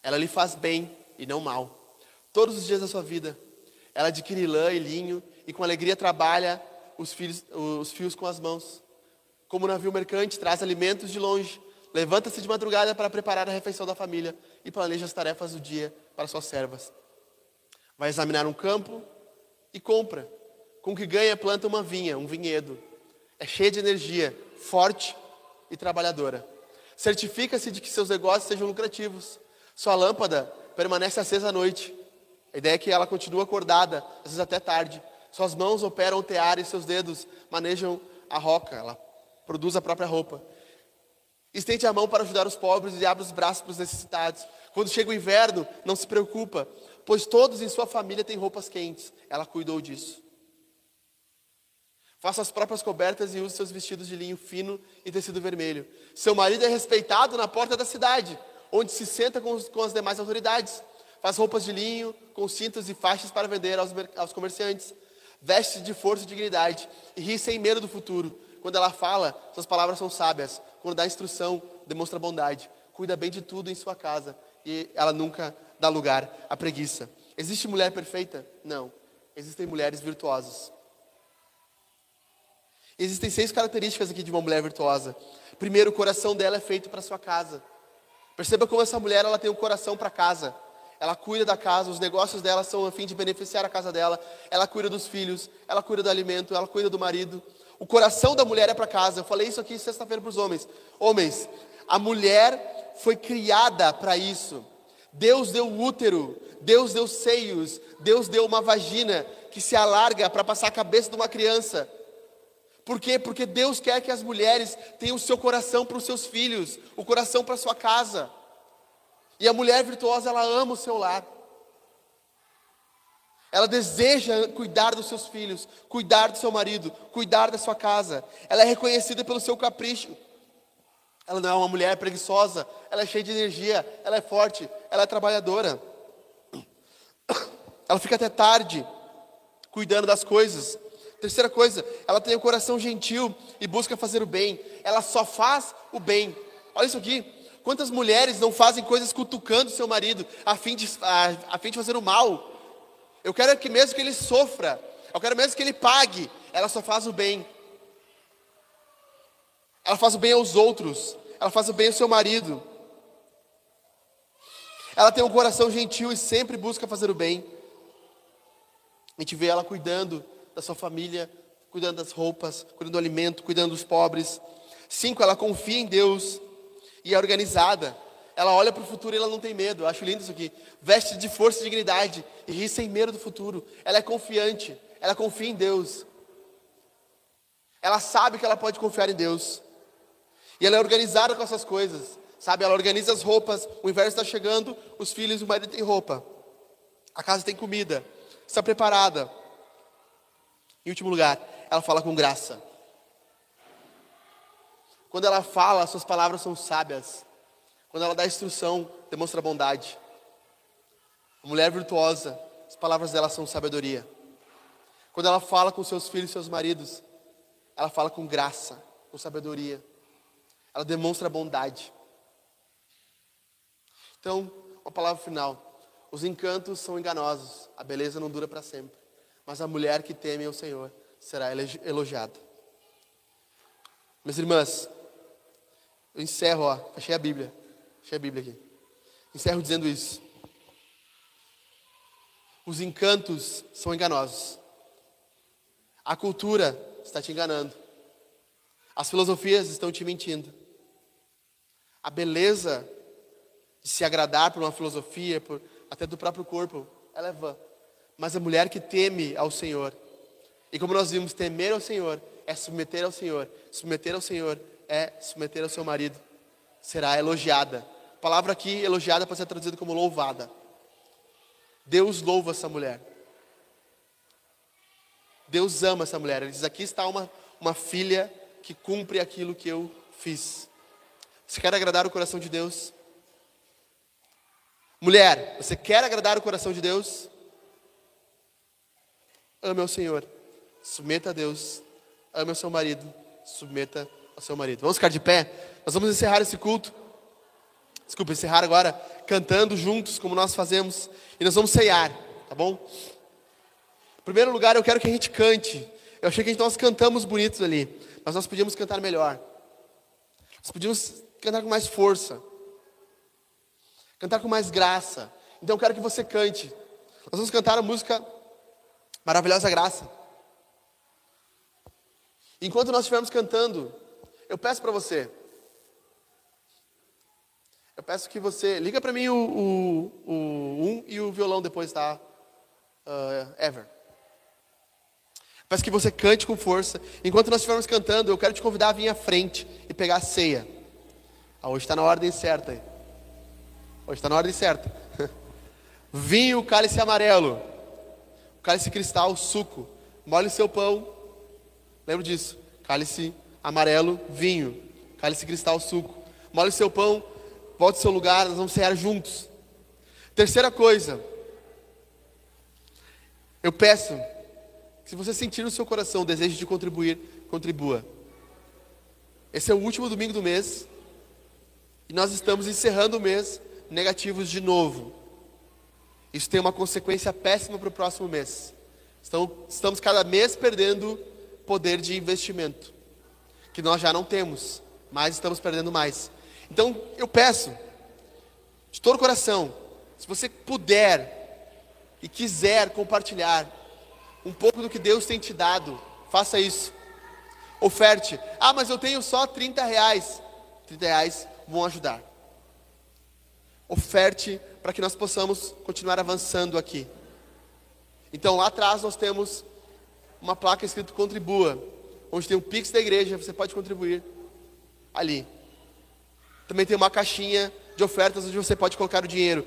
Ela lhe faz bem e não mal. Todos os dias da sua vida. Ela adquire lã e linho e com alegria trabalha os, filhos, os fios com as mãos. Como navio mercante, traz alimentos de longe. Levanta-se de madrugada para preparar a refeição da família e planeja as tarefas do dia para suas servas. Vai examinar um campo e compra. Com o que ganha, planta uma vinha, um vinhedo. É cheia de energia, forte e trabalhadora. Certifica-se de que seus negócios sejam lucrativos. Sua lâmpada permanece acesa à noite. A ideia é que ela continua acordada, às vezes até tarde. Suas mãos operam o tear e seus dedos manejam a roca. Ela produz a própria roupa. Estende a mão para ajudar os pobres e abre os braços para os necessitados. Quando chega o inverno, não se preocupa, pois todos em sua família têm roupas quentes. Ela cuidou disso. Faça as próprias cobertas e use seus vestidos de linho fino e tecido vermelho. Seu marido é respeitado na porta da cidade, onde se senta com, os, com as demais autoridades. Faz roupas de linho, com cintos e faixas para vender aos, aos comerciantes. Veste de força e dignidade e ri sem medo do futuro. Quando ela fala, suas palavras são sábias. Quando dá instrução, demonstra bondade. Cuida bem de tudo em sua casa e ela nunca dá lugar à preguiça. Existe mulher perfeita? Não. Existem mulheres virtuosas. Existem seis características aqui de uma mulher virtuosa. Primeiro, o coração dela é feito para sua casa. Perceba como essa mulher ela tem um coração para casa. Ela cuida da casa, os negócios dela são a fim de beneficiar a casa dela. Ela cuida dos filhos, ela cuida do alimento, ela cuida do marido. O coração da mulher é para casa. Eu falei isso aqui sexta-feira para os homens. Homens, a mulher foi criada para isso. Deus deu útero, Deus deu seios, Deus deu uma vagina que se alarga para passar a cabeça de uma criança. Por quê? Porque Deus quer que as mulheres tenham o seu coração para os seus filhos, o coração para a sua casa. E a mulher virtuosa, ela ama o seu lar. Ela deseja cuidar dos seus filhos, cuidar do seu marido, cuidar da sua casa. Ela é reconhecida pelo seu capricho. Ela não é uma mulher preguiçosa, ela é cheia de energia, ela é forte, ela é trabalhadora. Ela fica até tarde cuidando das coisas. Terceira coisa, ela tem o um coração gentil e busca fazer o bem. Ela só faz o bem. Olha isso aqui. Quantas mulheres não fazem coisas cutucando seu marido a fim de, a, a fim de fazer o mal? Eu quero que mesmo que ele sofra, eu quero mesmo que ele pague, ela só faz o bem. Ela faz o bem aos outros, ela faz o bem ao seu marido. Ela tem um coração gentil e sempre busca fazer o bem. A gente vê ela cuidando da sua família, cuidando das roupas, cuidando do alimento, cuidando dos pobres. Cinco, ela confia em Deus e é organizada. Ela olha para o futuro e ela não tem medo. Eu acho lindo isso aqui. Veste de força e dignidade e ri sem medo do futuro. Ela é confiante. Ela confia em Deus. Ela sabe que ela pode confiar em Deus. E ela é organizada com essas coisas. Sabe, ela organiza as roupas. O inverno está chegando, os filhos e o marido têm roupa. A casa tem comida. Está preparada. Em último lugar, ela fala com graça. Quando ela fala, suas palavras são sábias. Quando ela dá instrução, demonstra bondade. A mulher virtuosa, as palavras dela são sabedoria. Quando ela fala com seus filhos e seus maridos, ela fala com graça, com sabedoria. Ela demonstra bondade. Então, uma palavra final. Os encantos são enganosos, a beleza não dura para sempre mas a mulher que teme o Senhor será elogiada. Minhas irmãs, eu encerro, ó, fechei a Bíblia, fechei a Bíblia aqui. Encerro dizendo isso. Os encantos são enganosos. A cultura está te enganando. As filosofias estão te mentindo. A beleza de se agradar por uma filosofia, por, até do próprio corpo, ela é vã mas a mulher que teme ao Senhor. E como nós vimos, temer ao Senhor é submeter ao Senhor. Submeter ao Senhor é submeter ao seu marido. Será elogiada. A palavra aqui, elogiada, pode ser traduzida como louvada. Deus louva essa mulher. Deus ama essa mulher. Ele diz: aqui está uma, uma filha que cumpre aquilo que eu fiz. Você quer agradar o coração de Deus? Mulher, você quer agradar o coração de Deus? Ame ao Senhor, submeta a Deus. Ame ao seu marido, submeta ao seu marido. Vamos ficar de pé? Nós vamos encerrar esse culto. Desculpa, encerrar agora cantando juntos, como nós fazemos. E nós vamos ceiar, tá bom? Em primeiro lugar, eu quero que a gente cante. Eu achei que nós cantamos bonitos ali, mas nós podíamos cantar melhor. Nós podíamos cantar com mais força, cantar com mais graça. Então eu quero que você cante. Nós vamos cantar a música Maravilhosa graça. Enquanto nós estivermos cantando, eu peço para você. Eu peço que você. Liga para mim o, o, o, um e o violão depois, tá? Uh, ever. Peço que você cante com força. Enquanto nós estivermos cantando, eu quero te convidar a vir à frente e pegar a ceia. Ah, hoje está na ordem certa. Hoje está na ordem certa. Vinho, cálice amarelo cálice cristal, suco. Molhe seu pão, Lembra disso? Cálice amarelo, vinho. Cálice cristal, suco. Mole seu pão, volte ao seu lugar, nós vamos cear juntos. Terceira coisa, eu peço que se você sentir no seu coração o desejo de contribuir, contribua. Esse é o último domingo do mês e nós estamos encerrando o mês negativos de novo. Isso tem uma consequência péssima para o próximo mês. Estamos cada mês perdendo poder de investimento, que nós já não temos, mas estamos perdendo mais. Então, eu peço, de todo o coração, se você puder e quiser compartilhar um pouco do que Deus tem te dado, faça isso. Oferte. Ah, mas eu tenho só 30 reais. 30 reais vão ajudar. Oferte para que nós possamos continuar avançando aqui. Então lá atrás nós temos uma placa escrito contribua, onde tem o Pix da igreja, você pode contribuir ali. Também tem uma caixinha de ofertas onde você pode colocar o dinheiro.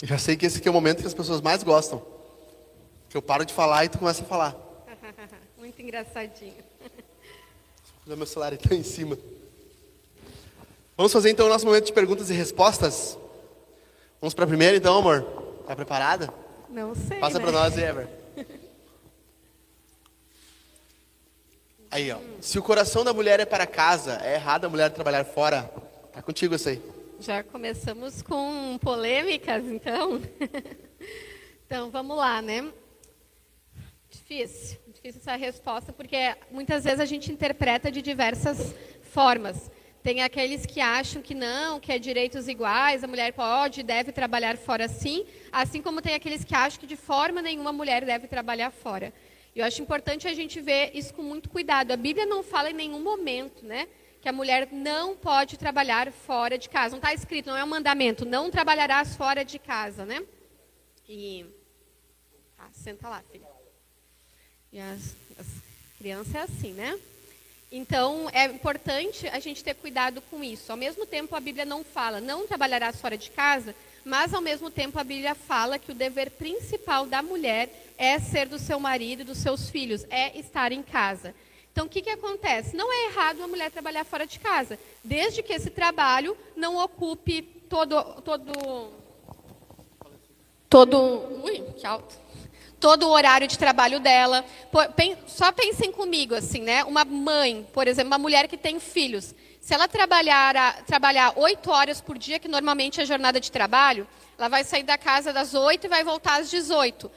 Eu já sei que esse aqui é o momento que as pessoas mais gostam. Que eu paro de falar e tu começa a falar. Muito engraçadinho. Meu celular está em cima. Vamos fazer então o nosso momento de perguntas e respostas? Vamos para a primeira então, amor? Tá preparada? Não sei. Passa né? para nós, Ever. Aí, ó. Se o coração da mulher é para casa, é errado a mulher trabalhar fora? Tá contigo isso aí. Já começamos com polêmicas, então. então, vamos lá, né? Difícil, difícil essa resposta, porque muitas vezes a gente interpreta de diversas formas. Tem aqueles que acham que não, que é direitos iguais, a mulher pode, deve trabalhar fora sim, assim como tem aqueles que acham que de forma nenhuma a mulher deve trabalhar fora. Eu acho importante a gente ver isso com muito cuidado. A Bíblia não fala em nenhum momento, né? que a mulher não pode trabalhar fora de casa. Não está escrito, não é um mandamento, não trabalharás fora de casa, né? E. Tá, senta lá, filha. E as, as crianças é assim, né? Então, é importante a gente ter cuidado com isso. Ao mesmo tempo, a Bíblia não fala, não trabalharás fora de casa, mas ao mesmo tempo a Bíblia fala que o dever principal da mulher é ser do seu marido e dos seus filhos, é estar em casa. Então, o que, que acontece? Não é errado uma mulher trabalhar fora de casa, desde que esse trabalho não ocupe todo, todo, todo, ui, que alto, todo o horário de trabalho dela. Só pensem comigo, assim, né? Uma mãe, por exemplo, uma mulher que tem filhos, se ela trabalhar trabalhar oito horas por dia, que normalmente é a jornada de trabalho, ela vai sair da casa das oito e vai voltar às 18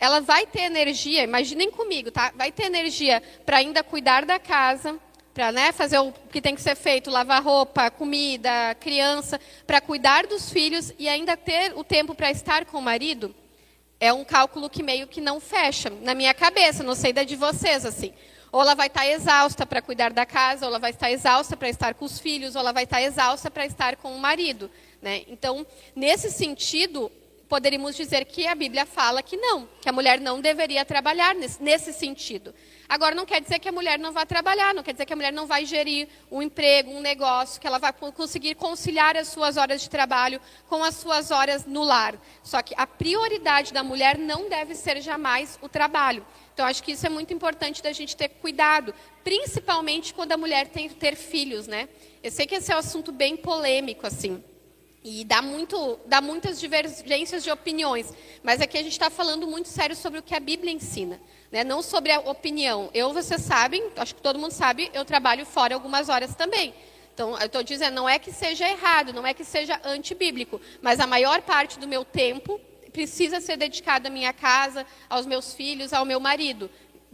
ela vai ter energia, imaginem comigo, tá? Vai ter energia para ainda cuidar da casa, para né, fazer o que tem que ser feito, lavar roupa, comida, criança, para cuidar dos filhos e ainda ter o tempo para estar com o marido, é um cálculo que meio que não fecha na minha cabeça, não sei da de vocês assim. Ou ela vai estar exausta para cuidar da casa, ou ela vai estar exausta para estar com os filhos, ou ela vai estar exausta para estar com o marido. Né? Então, nesse sentido, poderíamos dizer que a Bíblia fala que não, que a mulher não deveria trabalhar nesse, nesse, sentido. Agora, não quer dizer que a mulher não vai trabalhar, não quer dizer que a mulher não vai gerir um emprego, um negócio, que ela vai conseguir conciliar as suas horas de trabalho com as suas horas no lar. Só que a prioridade da mulher não deve ser jamais o trabalho. Então, acho que isso é muito importante da gente ter cuidado, principalmente quando a mulher tem ter filhos, né? Eu sei que esse é um assunto bem polêmico, assim. E dá, muito, dá muitas divergências de opiniões. Mas aqui a gente está falando muito sério sobre o que a Bíblia ensina. Né? Não sobre a opinião. Eu, vocês sabem, acho que todo mundo sabe, eu trabalho fora algumas horas também. Então, eu estou dizendo, não é que seja errado, não é que seja antibíblico. Mas a maior parte do meu tempo precisa ser dedicado à minha casa, aos meus filhos, ao meu marido.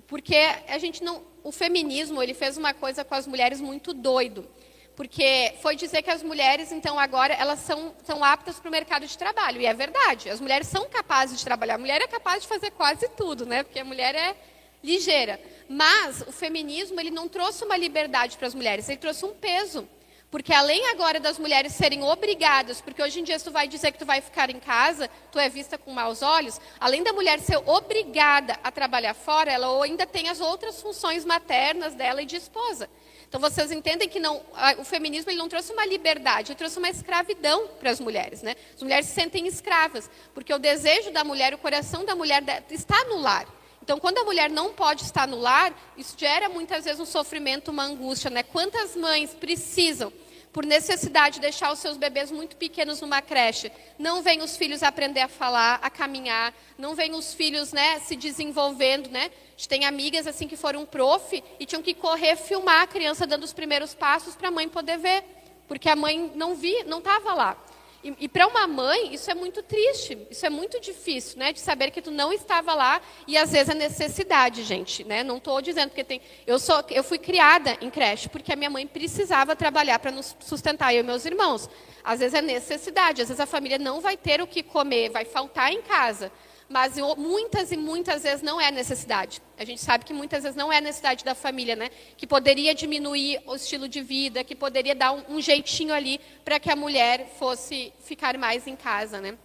Porque a gente não... O feminismo, ele fez uma coisa com as mulheres muito doido porque foi dizer que as mulheres, então, agora, elas são, são aptas para o mercado de trabalho. E é verdade, as mulheres são capazes de trabalhar. A mulher é capaz de fazer quase tudo, né? Porque a mulher é ligeira. Mas o feminismo, ele não trouxe uma liberdade para as mulheres, ele trouxe um peso. Porque além agora das mulheres serem obrigadas, porque hoje em dia tu vai dizer que tu vai ficar em casa, tu é vista com maus olhos, além da mulher ser obrigada a trabalhar fora, ela ainda tem as outras funções maternas dela e de esposa. Então vocês entendem que não, o feminismo ele não trouxe uma liberdade, ele trouxe uma escravidão para as mulheres, né? As mulheres se sentem escravas, porque o desejo da mulher, o coração da mulher está no lar. Então, quando a mulher não pode estar no lar, isso gera muitas vezes um sofrimento, uma angústia, né? Quantas mães precisam por necessidade, deixar os seus bebês muito pequenos numa creche. Não vem os filhos aprender a falar, a caminhar, não vem os filhos né, se desenvolvendo. Né? A gente tem amigas assim que foram prof e tinham que correr filmar a criança dando os primeiros passos para a mãe poder ver, porque a mãe não via, não estava lá. E, e para uma mãe, isso é muito triste, isso é muito difícil, né? De saber que tu não estava lá e às vezes a necessidade, gente, né? Não estou dizendo porque tem. Eu sou, eu fui criada em creche porque a minha mãe precisava trabalhar para nos sustentar eu e meus irmãos. Às vezes é necessidade, às vezes a família não vai ter o que comer, vai faltar em casa mas muitas e muitas vezes não é necessidade. A gente sabe que muitas vezes não é necessidade da família, né? Que poderia diminuir o estilo de vida, que poderia dar um, um jeitinho ali para que a mulher fosse ficar mais em casa, né?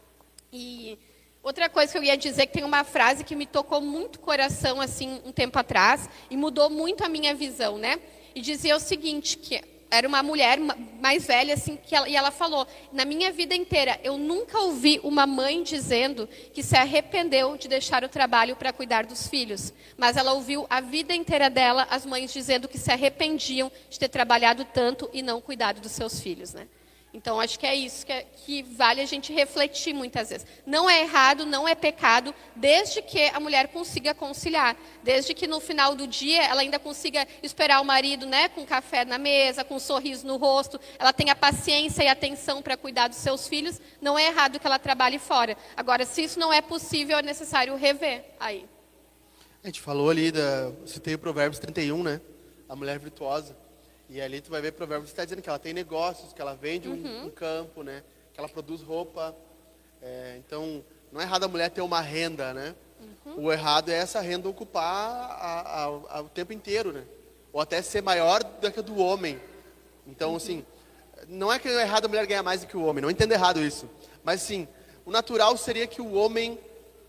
E outra coisa que eu ia dizer que tem uma frase que me tocou muito o coração assim um tempo atrás e mudou muito a minha visão, né? E dizia o seguinte que era uma mulher mais velha, assim, que ela, e ela falou: na minha vida inteira, eu nunca ouvi uma mãe dizendo que se arrependeu de deixar o trabalho para cuidar dos filhos. Mas ela ouviu a vida inteira dela as mães dizendo que se arrependiam de ter trabalhado tanto e não cuidado dos seus filhos, né? Então, acho que é isso que, é, que, vale a gente refletir muitas vezes. Não é errado, não é pecado, desde que a mulher consiga conciliar. Desde que no final do dia ela ainda consiga esperar o marido né, com café na mesa, com um sorriso no rosto, ela tenha paciência e atenção para cuidar dos seus filhos, não é errado que ela trabalhe fora. Agora, se isso não é possível, é necessário rever aí. A gente falou ali, da, citei o Provérbios 31, né? A mulher virtuosa. E ali tu vai ver Provérbios está dizendo que ela tem negócios, que ela vende um, uhum. um campo, né? Que ela produz roupa. É, então, não é errado a mulher ter uma renda, né? Uhum. O errado é essa renda ocupar a, a, a, o tempo inteiro, né? Ou até ser maior do que a do homem. Então, uhum. assim, não é que é errado a mulher ganhar mais do que o homem, não entenda errado isso. Mas, sim, o natural seria que o homem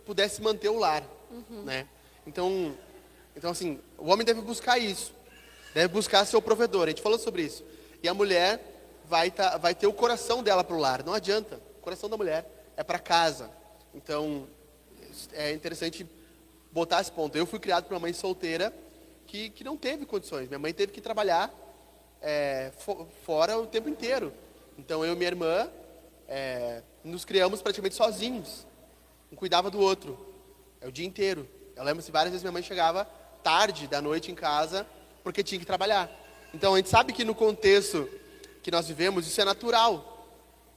pudesse manter o lar, uhum. né? Então, então, assim, o homem deve buscar isso. Deve buscar seu provedor. A gente falou sobre isso. E a mulher vai, tá, vai ter o coração dela para o lar. Não adianta. O coração da mulher é para casa. Então, é interessante botar esse ponto. Eu fui criado por uma mãe solteira que, que não teve condições. Minha mãe teve que trabalhar é, fora o tempo inteiro. Então, eu e minha irmã é, nos criamos praticamente sozinhos. Um cuidava do outro. É o dia inteiro. Eu lembro se várias vezes minha mãe chegava tarde da noite em casa porque tinha que trabalhar. Então a gente sabe que no contexto que nós vivemos isso é natural,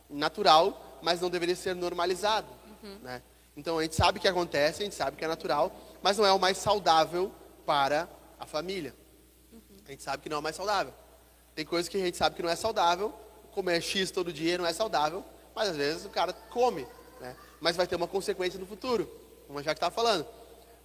natural, mas não deveria ser normalizado, uhum. né? Então a gente sabe que acontece, a gente sabe que é natural, mas não é o mais saudável para a família. Uhum. A gente sabe que não é o mais saudável. Tem coisas que a gente sabe que não é saudável, comer X todo dia não é saudável, mas às vezes o cara come, né? Mas vai ter uma consequência no futuro, como já que está falando.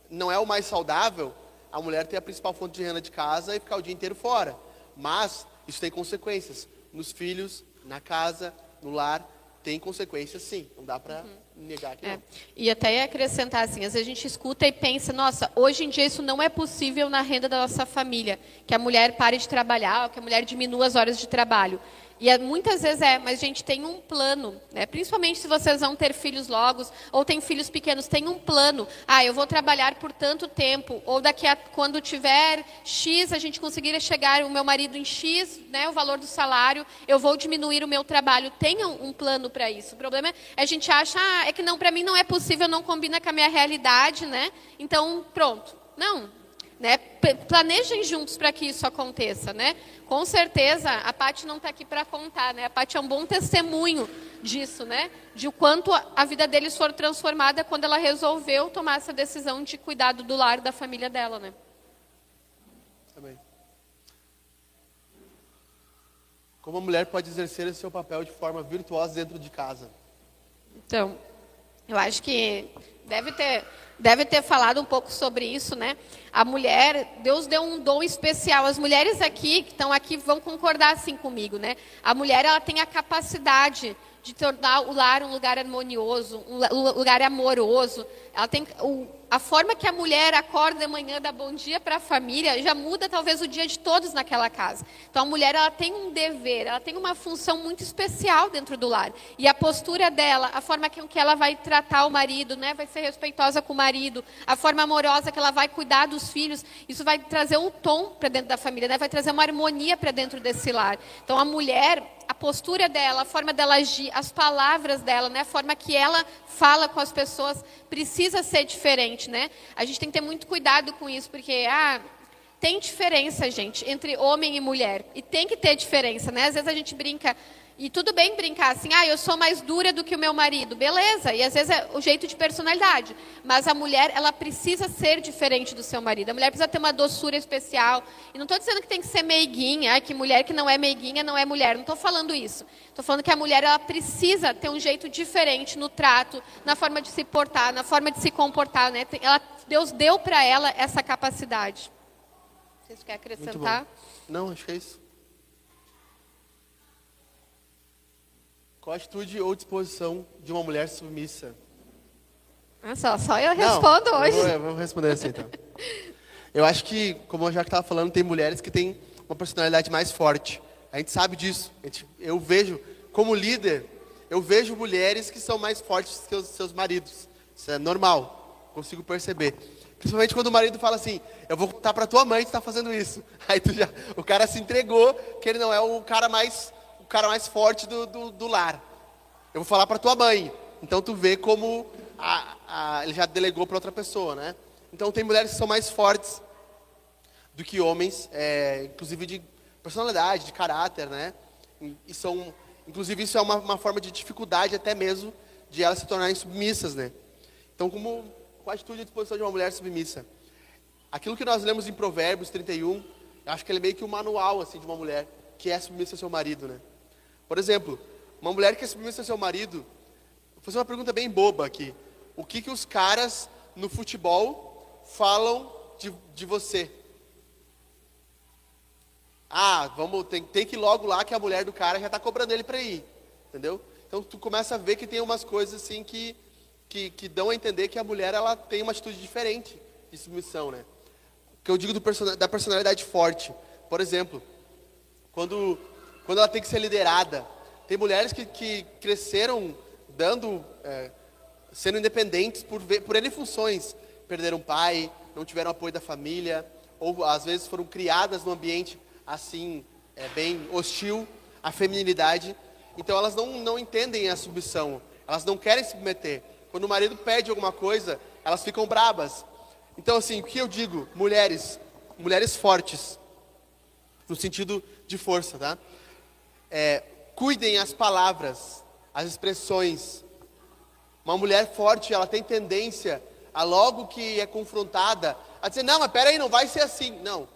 Não é o mais saudável a mulher ter a principal fonte de renda de casa e ficar o dia inteiro fora. Mas isso tem consequências nos filhos, na casa, no lar, tem consequências sim. Não dá para uhum. negar que é. não. E até acrescentar assim, às vezes a gente escuta e pensa, nossa, hoje em dia isso não é possível na renda da nossa família, que a mulher pare de trabalhar, que a mulher diminua as horas de trabalho. E é, muitas vezes é, mas gente tem um plano, né? principalmente se vocês vão ter filhos logo, ou tem filhos pequenos, tem um plano. Ah, eu vou trabalhar por tanto tempo, ou daqui a quando tiver X, a gente conseguir chegar o meu marido em X, né, o valor do salário, eu vou diminuir o meu trabalho. Tenha um plano para isso. O problema é a gente acha, ah, é que não, para mim não é possível, não combina com a minha realidade, né? Então, pronto. Não, né? Planejem juntos para que isso aconteça, né? Com certeza, a Paty não está aqui para contar, né? A Paty é um bom testemunho disso, né? De o quanto a vida deles foi transformada quando ela resolveu tomar essa decisão de cuidado do lar da família dela, né? Também. Como a mulher pode exercer o seu papel de forma virtuosa dentro de casa? Então, eu acho que deve ter deve ter falado um pouco sobre isso, né? A mulher, Deus deu um dom especial. As mulheres aqui que estão aqui vão concordar assim comigo, né? A mulher ela tem a capacidade de tornar o lar um lugar harmonioso, um lugar amoroso. Ela tem o, a forma que a mulher acorda de manhã, dá bom dia para a família, já muda talvez o dia de todos naquela casa. Então a mulher ela tem um dever, ela tem uma função muito especial dentro do lar. E a postura dela, a forma com que ela vai tratar o marido, né, vai ser respeitosa com o marido, a forma amorosa que ela vai cuidar dos filhos, isso vai trazer um tom para dentro da família, né, vai trazer uma harmonia para dentro desse lar. Então a mulher, a postura dela, a forma dela agir, as palavras dela, né, a forma que ela fala com as pessoas precisa ser diferente, né? A gente tem que ter muito cuidado com isso, porque ah, tem diferença, gente, entre homem e mulher. E tem que ter diferença, né? Às vezes a gente brinca, e tudo bem brincar assim, ah, eu sou mais dura do que o meu marido. Beleza, e às vezes é o jeito de personalidade. Mas a mulher, ela precisa ser diferente do seu marido. A mulher precisa ter uma doçura especial. E não estou dizendo que tem que ser meiguinha, que mulher que não é meiguinha não é mulher. Não estou falando isso. Estou falando que a mulher, ela precisa ter um jeito diferente no trato, na forma de se portar, na forma de se comportar. Né? Ela, Deus deu para ela essa capacidade. Vocês querem acrescentar? Não, acho que é isso. Qual a atitude ou disposição de uma mulher submissa? Ah, só, só eu respondo Não, hoje. Eu vou, eu vou responder assim então. Eu acho que, como eu já estava falando, tem mulheres que têm uma personalidade mais forte. A gente sabe disso. Gente, eu vejo, como líder, eu vejo mulheres que são mais fortes que os seus maridos. Isso é normal. Consigo perceber. Principalmente quando o marido fala assim, eu vou contar para tua mãe que está fazendo isso. Aí já, o cara se entregou que ele não é o cara mais, cara mais forte do, do, do lar. Eu vou falar para tua mãe. Então tu vê como a, a, ele já delegou para outra pessoa, né? Então tem mulheres que são mais fortes do que homens, é, inclusive de personalidade, de caráter, né? E são, inclusive isso é uma, uma forma de dificuldade até mesmo de elas se tornarem submissas, né? Então, como com a atitude e disposição de uma mulher submissa, aquilo que nós lemos em Provérbios 31, eu acho que ele é meio que um manual assim de uma mulher que é submissa ao seu marido, né? Por exemplo, uma mulher que ao seu marido, vou fazer uma pergunta bem boba aqui. O que que os caras no futebol falam de, de você? Ah, vamos, tem, tem que ir logo lá que a mulher do cara já está cobrando ele para ir. Entendeu? Então tu começa a ver que tem umas coisas assim que, que, que dão a entender que a mulher ela tem uma atitude diferente de submissão, né? Que eu digo do, da personalidade forte. Por exemplo, quando, quando ela tem que ser liderada. Tem mulheres que, que cresceram dando, é, sendo independentes por, por N funções. Perderam pai, não tiveram apoio da família, ou às vezes foram criadas num ambiente assim, é, bem hostil à feminilidade. Então elas não, não entendem a submissão, elas não querem se submeter. Quando o marido pede alguma coisa, elas ficam brabas. Então, assim, o que eu digo? Mulheres, mulheres fortes, no sentido de força, tá? É, cuidem as palavras, as expressões. Uma mulher forte, ela tem tendência a logo que é confrontada, a dizer, não, mas peraí, não vai ser assim. Não,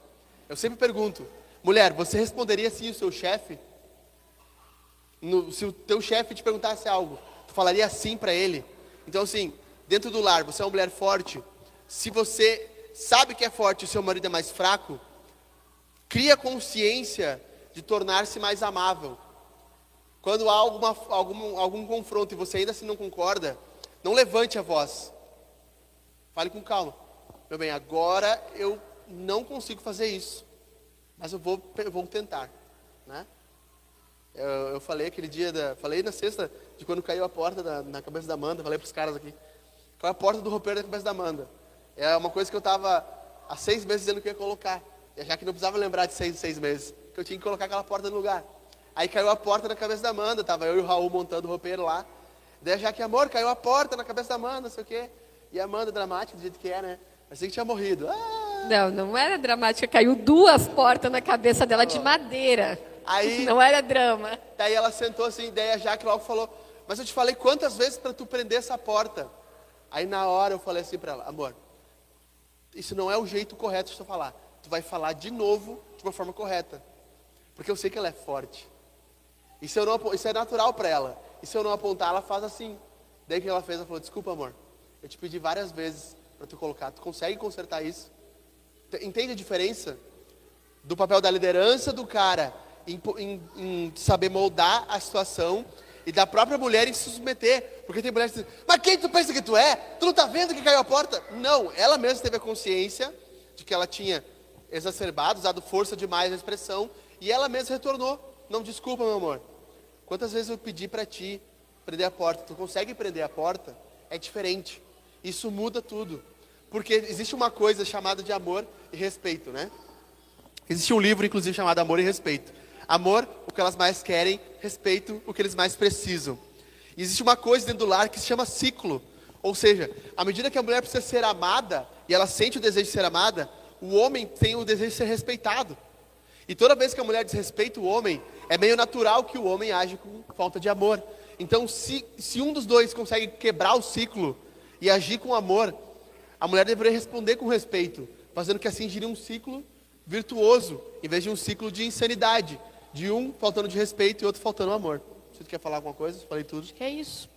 eu sempre pergunto, Mulher, você responderia sim o seu chefe? No, se o teu chefe te perguntasse algo, tu falaria sim para ele? Então, assim, dentro do lar, você é uma mulher forte. Se você sabe que é forte e o seu marido é mais fraco, cria consciência de tornar-se mais amável. Quando há alguma, algum, algum confronto e você ainda assim não concorda, não levante a voz. Fale com calma. Meu bem, agora eu não consigo fazer isso mas eu vou, eu vou tentar, né? Eu, eu, falei aquele dia, da, falei na sexta, de quando caiu a porta da, na cabeça da Amanda, falei para os caras aqui, caiu a porta do roupeiro na cabeça da Amanda. É uma coisa que eu estava há seis meses dizendo que ia colocar, já que não precisava lembrar de seis, seis meses, que eu tinha que colocar aquela porta no lugar. Aí caiu a porta na cabeça da Amanda, tava eu e o Raul montando o roupeiro lá. Daí já que amor, caiu a porta na cabeça da Amanda, não sei o quê. E a Amanda, dramática, do jeito que é, né? Parecia que tinha morrido. Ah! Não, não era dramática. Caiu duas portas na cabeça dela de madeira. Aí, não era drama. Daí ela sentou assim, daí a Jaque logo falou, mas eu te falei quantas vezes para tu prender essa porta? Aí na hora eu falei assim para ela, amor, isso não é o jeito correto de tu falar. Tu vai falar de novo de uma forma correta. Porque eu sei que ela é forte. Isso, eu não, isso é natural para ela. E se eu não apontar, ela faz assim. Daí que ela fez, ela falou, desculpa amor, eu te pedi várias vezes para tu colocar. Tu consegue consertar isso? Entende a diferença? Do papel da liderança do cara em, em, em saber moldar a situação e da própria mulher em se submeter. Porque tem mulheres que dizem, mas quem tu pensa que tu é? Tu não está vendo que caiu a porta? Não, ela mesma teve a consciência de que ela tinha exacerbado, usado força demais na expressão, e ela mesma retornou. Não, desculpa, meu amor. Quantas vezes eu pedi para ti prender a porta? Tu consegue prender a porta? É diferente. Isso muda tudo. Porque existe uma coisa chamada de amor e respeito, né? Existe um livro, inclusive, chamado Amor e Respeito. Amor, o que elas mais querem, respeito, o que eles mais precisam. E existe uma coisa dentro do lar que se chama ciclo. Ou seja, à medida que a mulher precisa ser amada, e ela sente o desejo de ser amada, o homem tem o desejo de ser respeitado. E toda vez que a mulher desrespeita o homem, é meio natural que o homem age com falta de amor. Então, se, se um dos dois consegue quebrar o ciclo e agir com amor, a mulher deveria responder com respeito, fazendo que assim gire um ciclo virtuoso, em vez de um ciclo de insanidade, de um faltando de respeito e outro faltando amor. Você quer falar alguma coisa? Falei tudo. Acho que é isso.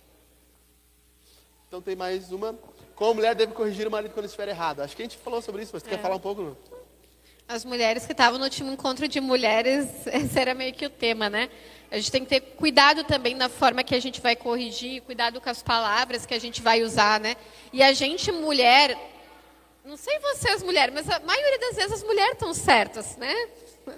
Então tem mais uma. Como a mulher deve corrigir o marido quando estiver errado? Acho que a gente falou sobre isso, mas você é. quer falar um pouco? Não? As mulheres que estavam no último encontro de mulheres, esse era meio que o tema, né? A gente tem que ter cuidado também na forma que a gente vai corrigir, cuidado com as palavras que a gente vai usar, né? E a gente, mulher, não sei vocês, mulheres, mas a maioria das vezes as mulheres estão certas, né?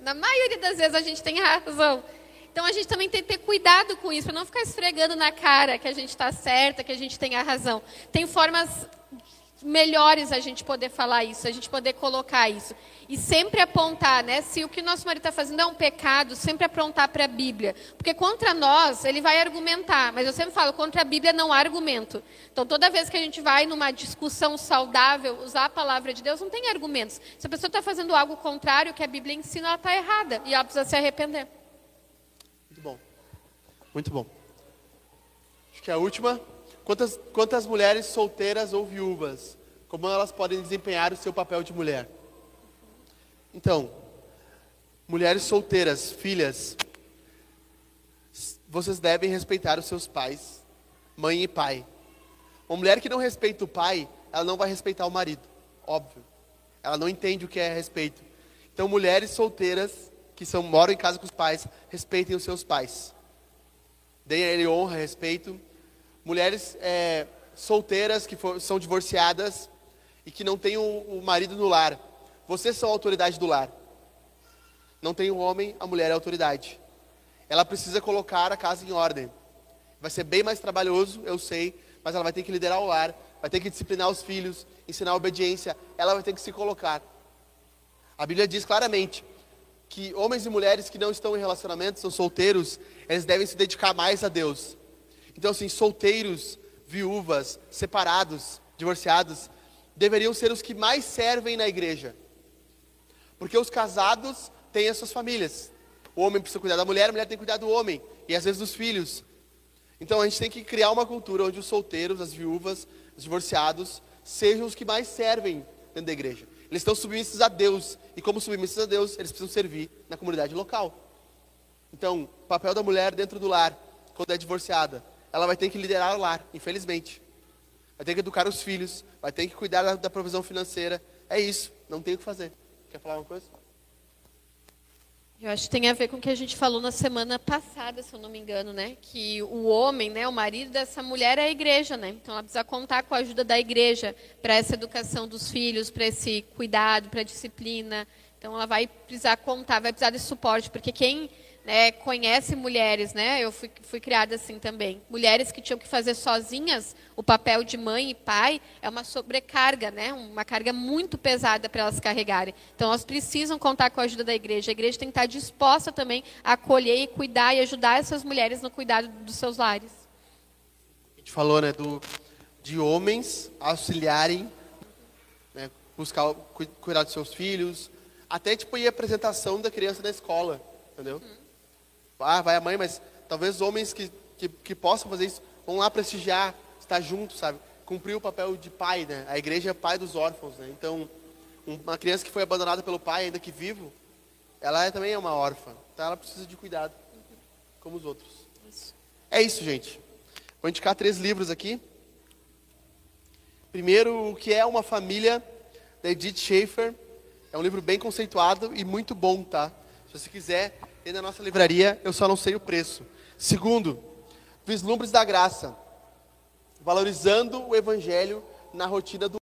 Na maioria das vezes a gente tem razão. Então a gente também tem que ter cuidado com isso, para não ficar esfregando na cara que a gente está certa, que a gente tem a razão. Tem formas melhores a gente poder falar isso, a gente poder colocar isso. E sempre apontar, né? Se o que nosso marido está fazendo é um pecado, sempre apontar para a Bíblia. Porque contra nós, ele vai argumentar. Mas eu sempre falo, contra a Bíblia não há argumento. Então, toda vez que a gente vai numa discussão saudável, usar a palavra de Deus, não tem argumentos. Se a pessoa está fazendo algo contrário que a Bíblia ensina, ela está errada. E ela precisa se arrepender. Muito bom. Muito bom. Acho que é a última. Quantas, quantas mulheres solteiras ou viúvas, como elas podem desempenhar o seu papel de mulher? Então, mulheres solteiras, filhas, vocês devem respeitar os seus pais, mãe e pai. Uma mulher que não respeita o pai, ela não vai respeitar o marido, óbvio. Ela não entende o que é respeito. Então, mulheres solteiras que são, moram em casa com os pais, respeitem os seus pais. Deem a ele honra, respeito mulheres é, solteiras que for, são divorciadas e que não têm o, o marido no lar. Vocês são a autoridade do lar. Não tem o homem, a mulher é a autoridade. Ela precisa colocar a casa em ordem. Vai ser bem mais trabalhoso, eu sei, mas ela vai ter que liderar o lar, vai ter que disciplinar os filhos, ensinar a obediência, ela vai ter que se colocar. A Bíblia diz claramente que homens e mulheres que não estão em relacionamento, são solteiros, eles devem se dedicar mais a Deus. Então, assim, solteiros, viúvas, separados, divorciados, deveriam ser os que mais servem na igreja. Porque os casados têm as suas famílias. O homem precisa cuidar da mulher, a mulher tem que cuidar do homem. E às vezes dos filhos. Então a gente tem que criar uma cultura onde os solteiros, as viúvas, os divorciados, sejam os que mais servem dentro da igreja. Eles estão submissos a Deus. E como submissos a Deus, eles precisam servir na comunidade local. Então, papel da mulher dentro do lar, quando é divorciada, ela vai ter que liderar o lar, infelizmente. Vai ter que educar os filhos, vai ter que cuidar da, da provisão financeira. É isso, não tem o que fazer. Quer falar uma coisa? Eu acho que tem a ver com o que a gente falou na semana passada, se eu não me engano, né? Que o homem, né, o marido dessa mulher é a igreja, né? Então ela precisa contar com a ajuda da igreja para essa educação dos filhos, para esse cuidado, para a disciplina. Então ela vai precisar contar, vai precisar de suporte, porque quem né, conhece mulheres, né? Eu fui, fui criada assim também. Mulheres que tinham que fazer sozinhas o papel de mãe e pai é uma sobrecarga, né? Uma carga muito pesada para elas carregarem. Então elas precisam contar com a ajuda da igreja. A igreja tem que estar disposta também a acolher e cuidar e ajudar essas mulheres no cuidado dos seus lares. A gente falou, né, do, de homens auxiliarem, né, buscar cuidar dos seus filhos, até tipo ir a apresentação da criança na escola, entendeu? Hum. Ah, vai a mãe, mas talvez homens que, que, que possam fazer isso vão lá prestigiar, estar junto, sabe? Cumprir o papel de pai, né? A igreja é pai dos órfãos, né? Então, uma criança que foi abandonada pelo pai, ainda que vivo, ela é, também é uma órfã. Então, ela precisa de cuidado, como os outros. Isso. É isso, gente. Vou indicar três livros aqui. Primeiro, o que é uma família, da Edith Schaefer. É um livro bem conceituado e muito bom, tá? Se você quiser, e na nossa livraria, eu só não sei o preço. Segundo, vislumbres da graça, valorizando o evangelho na rotina do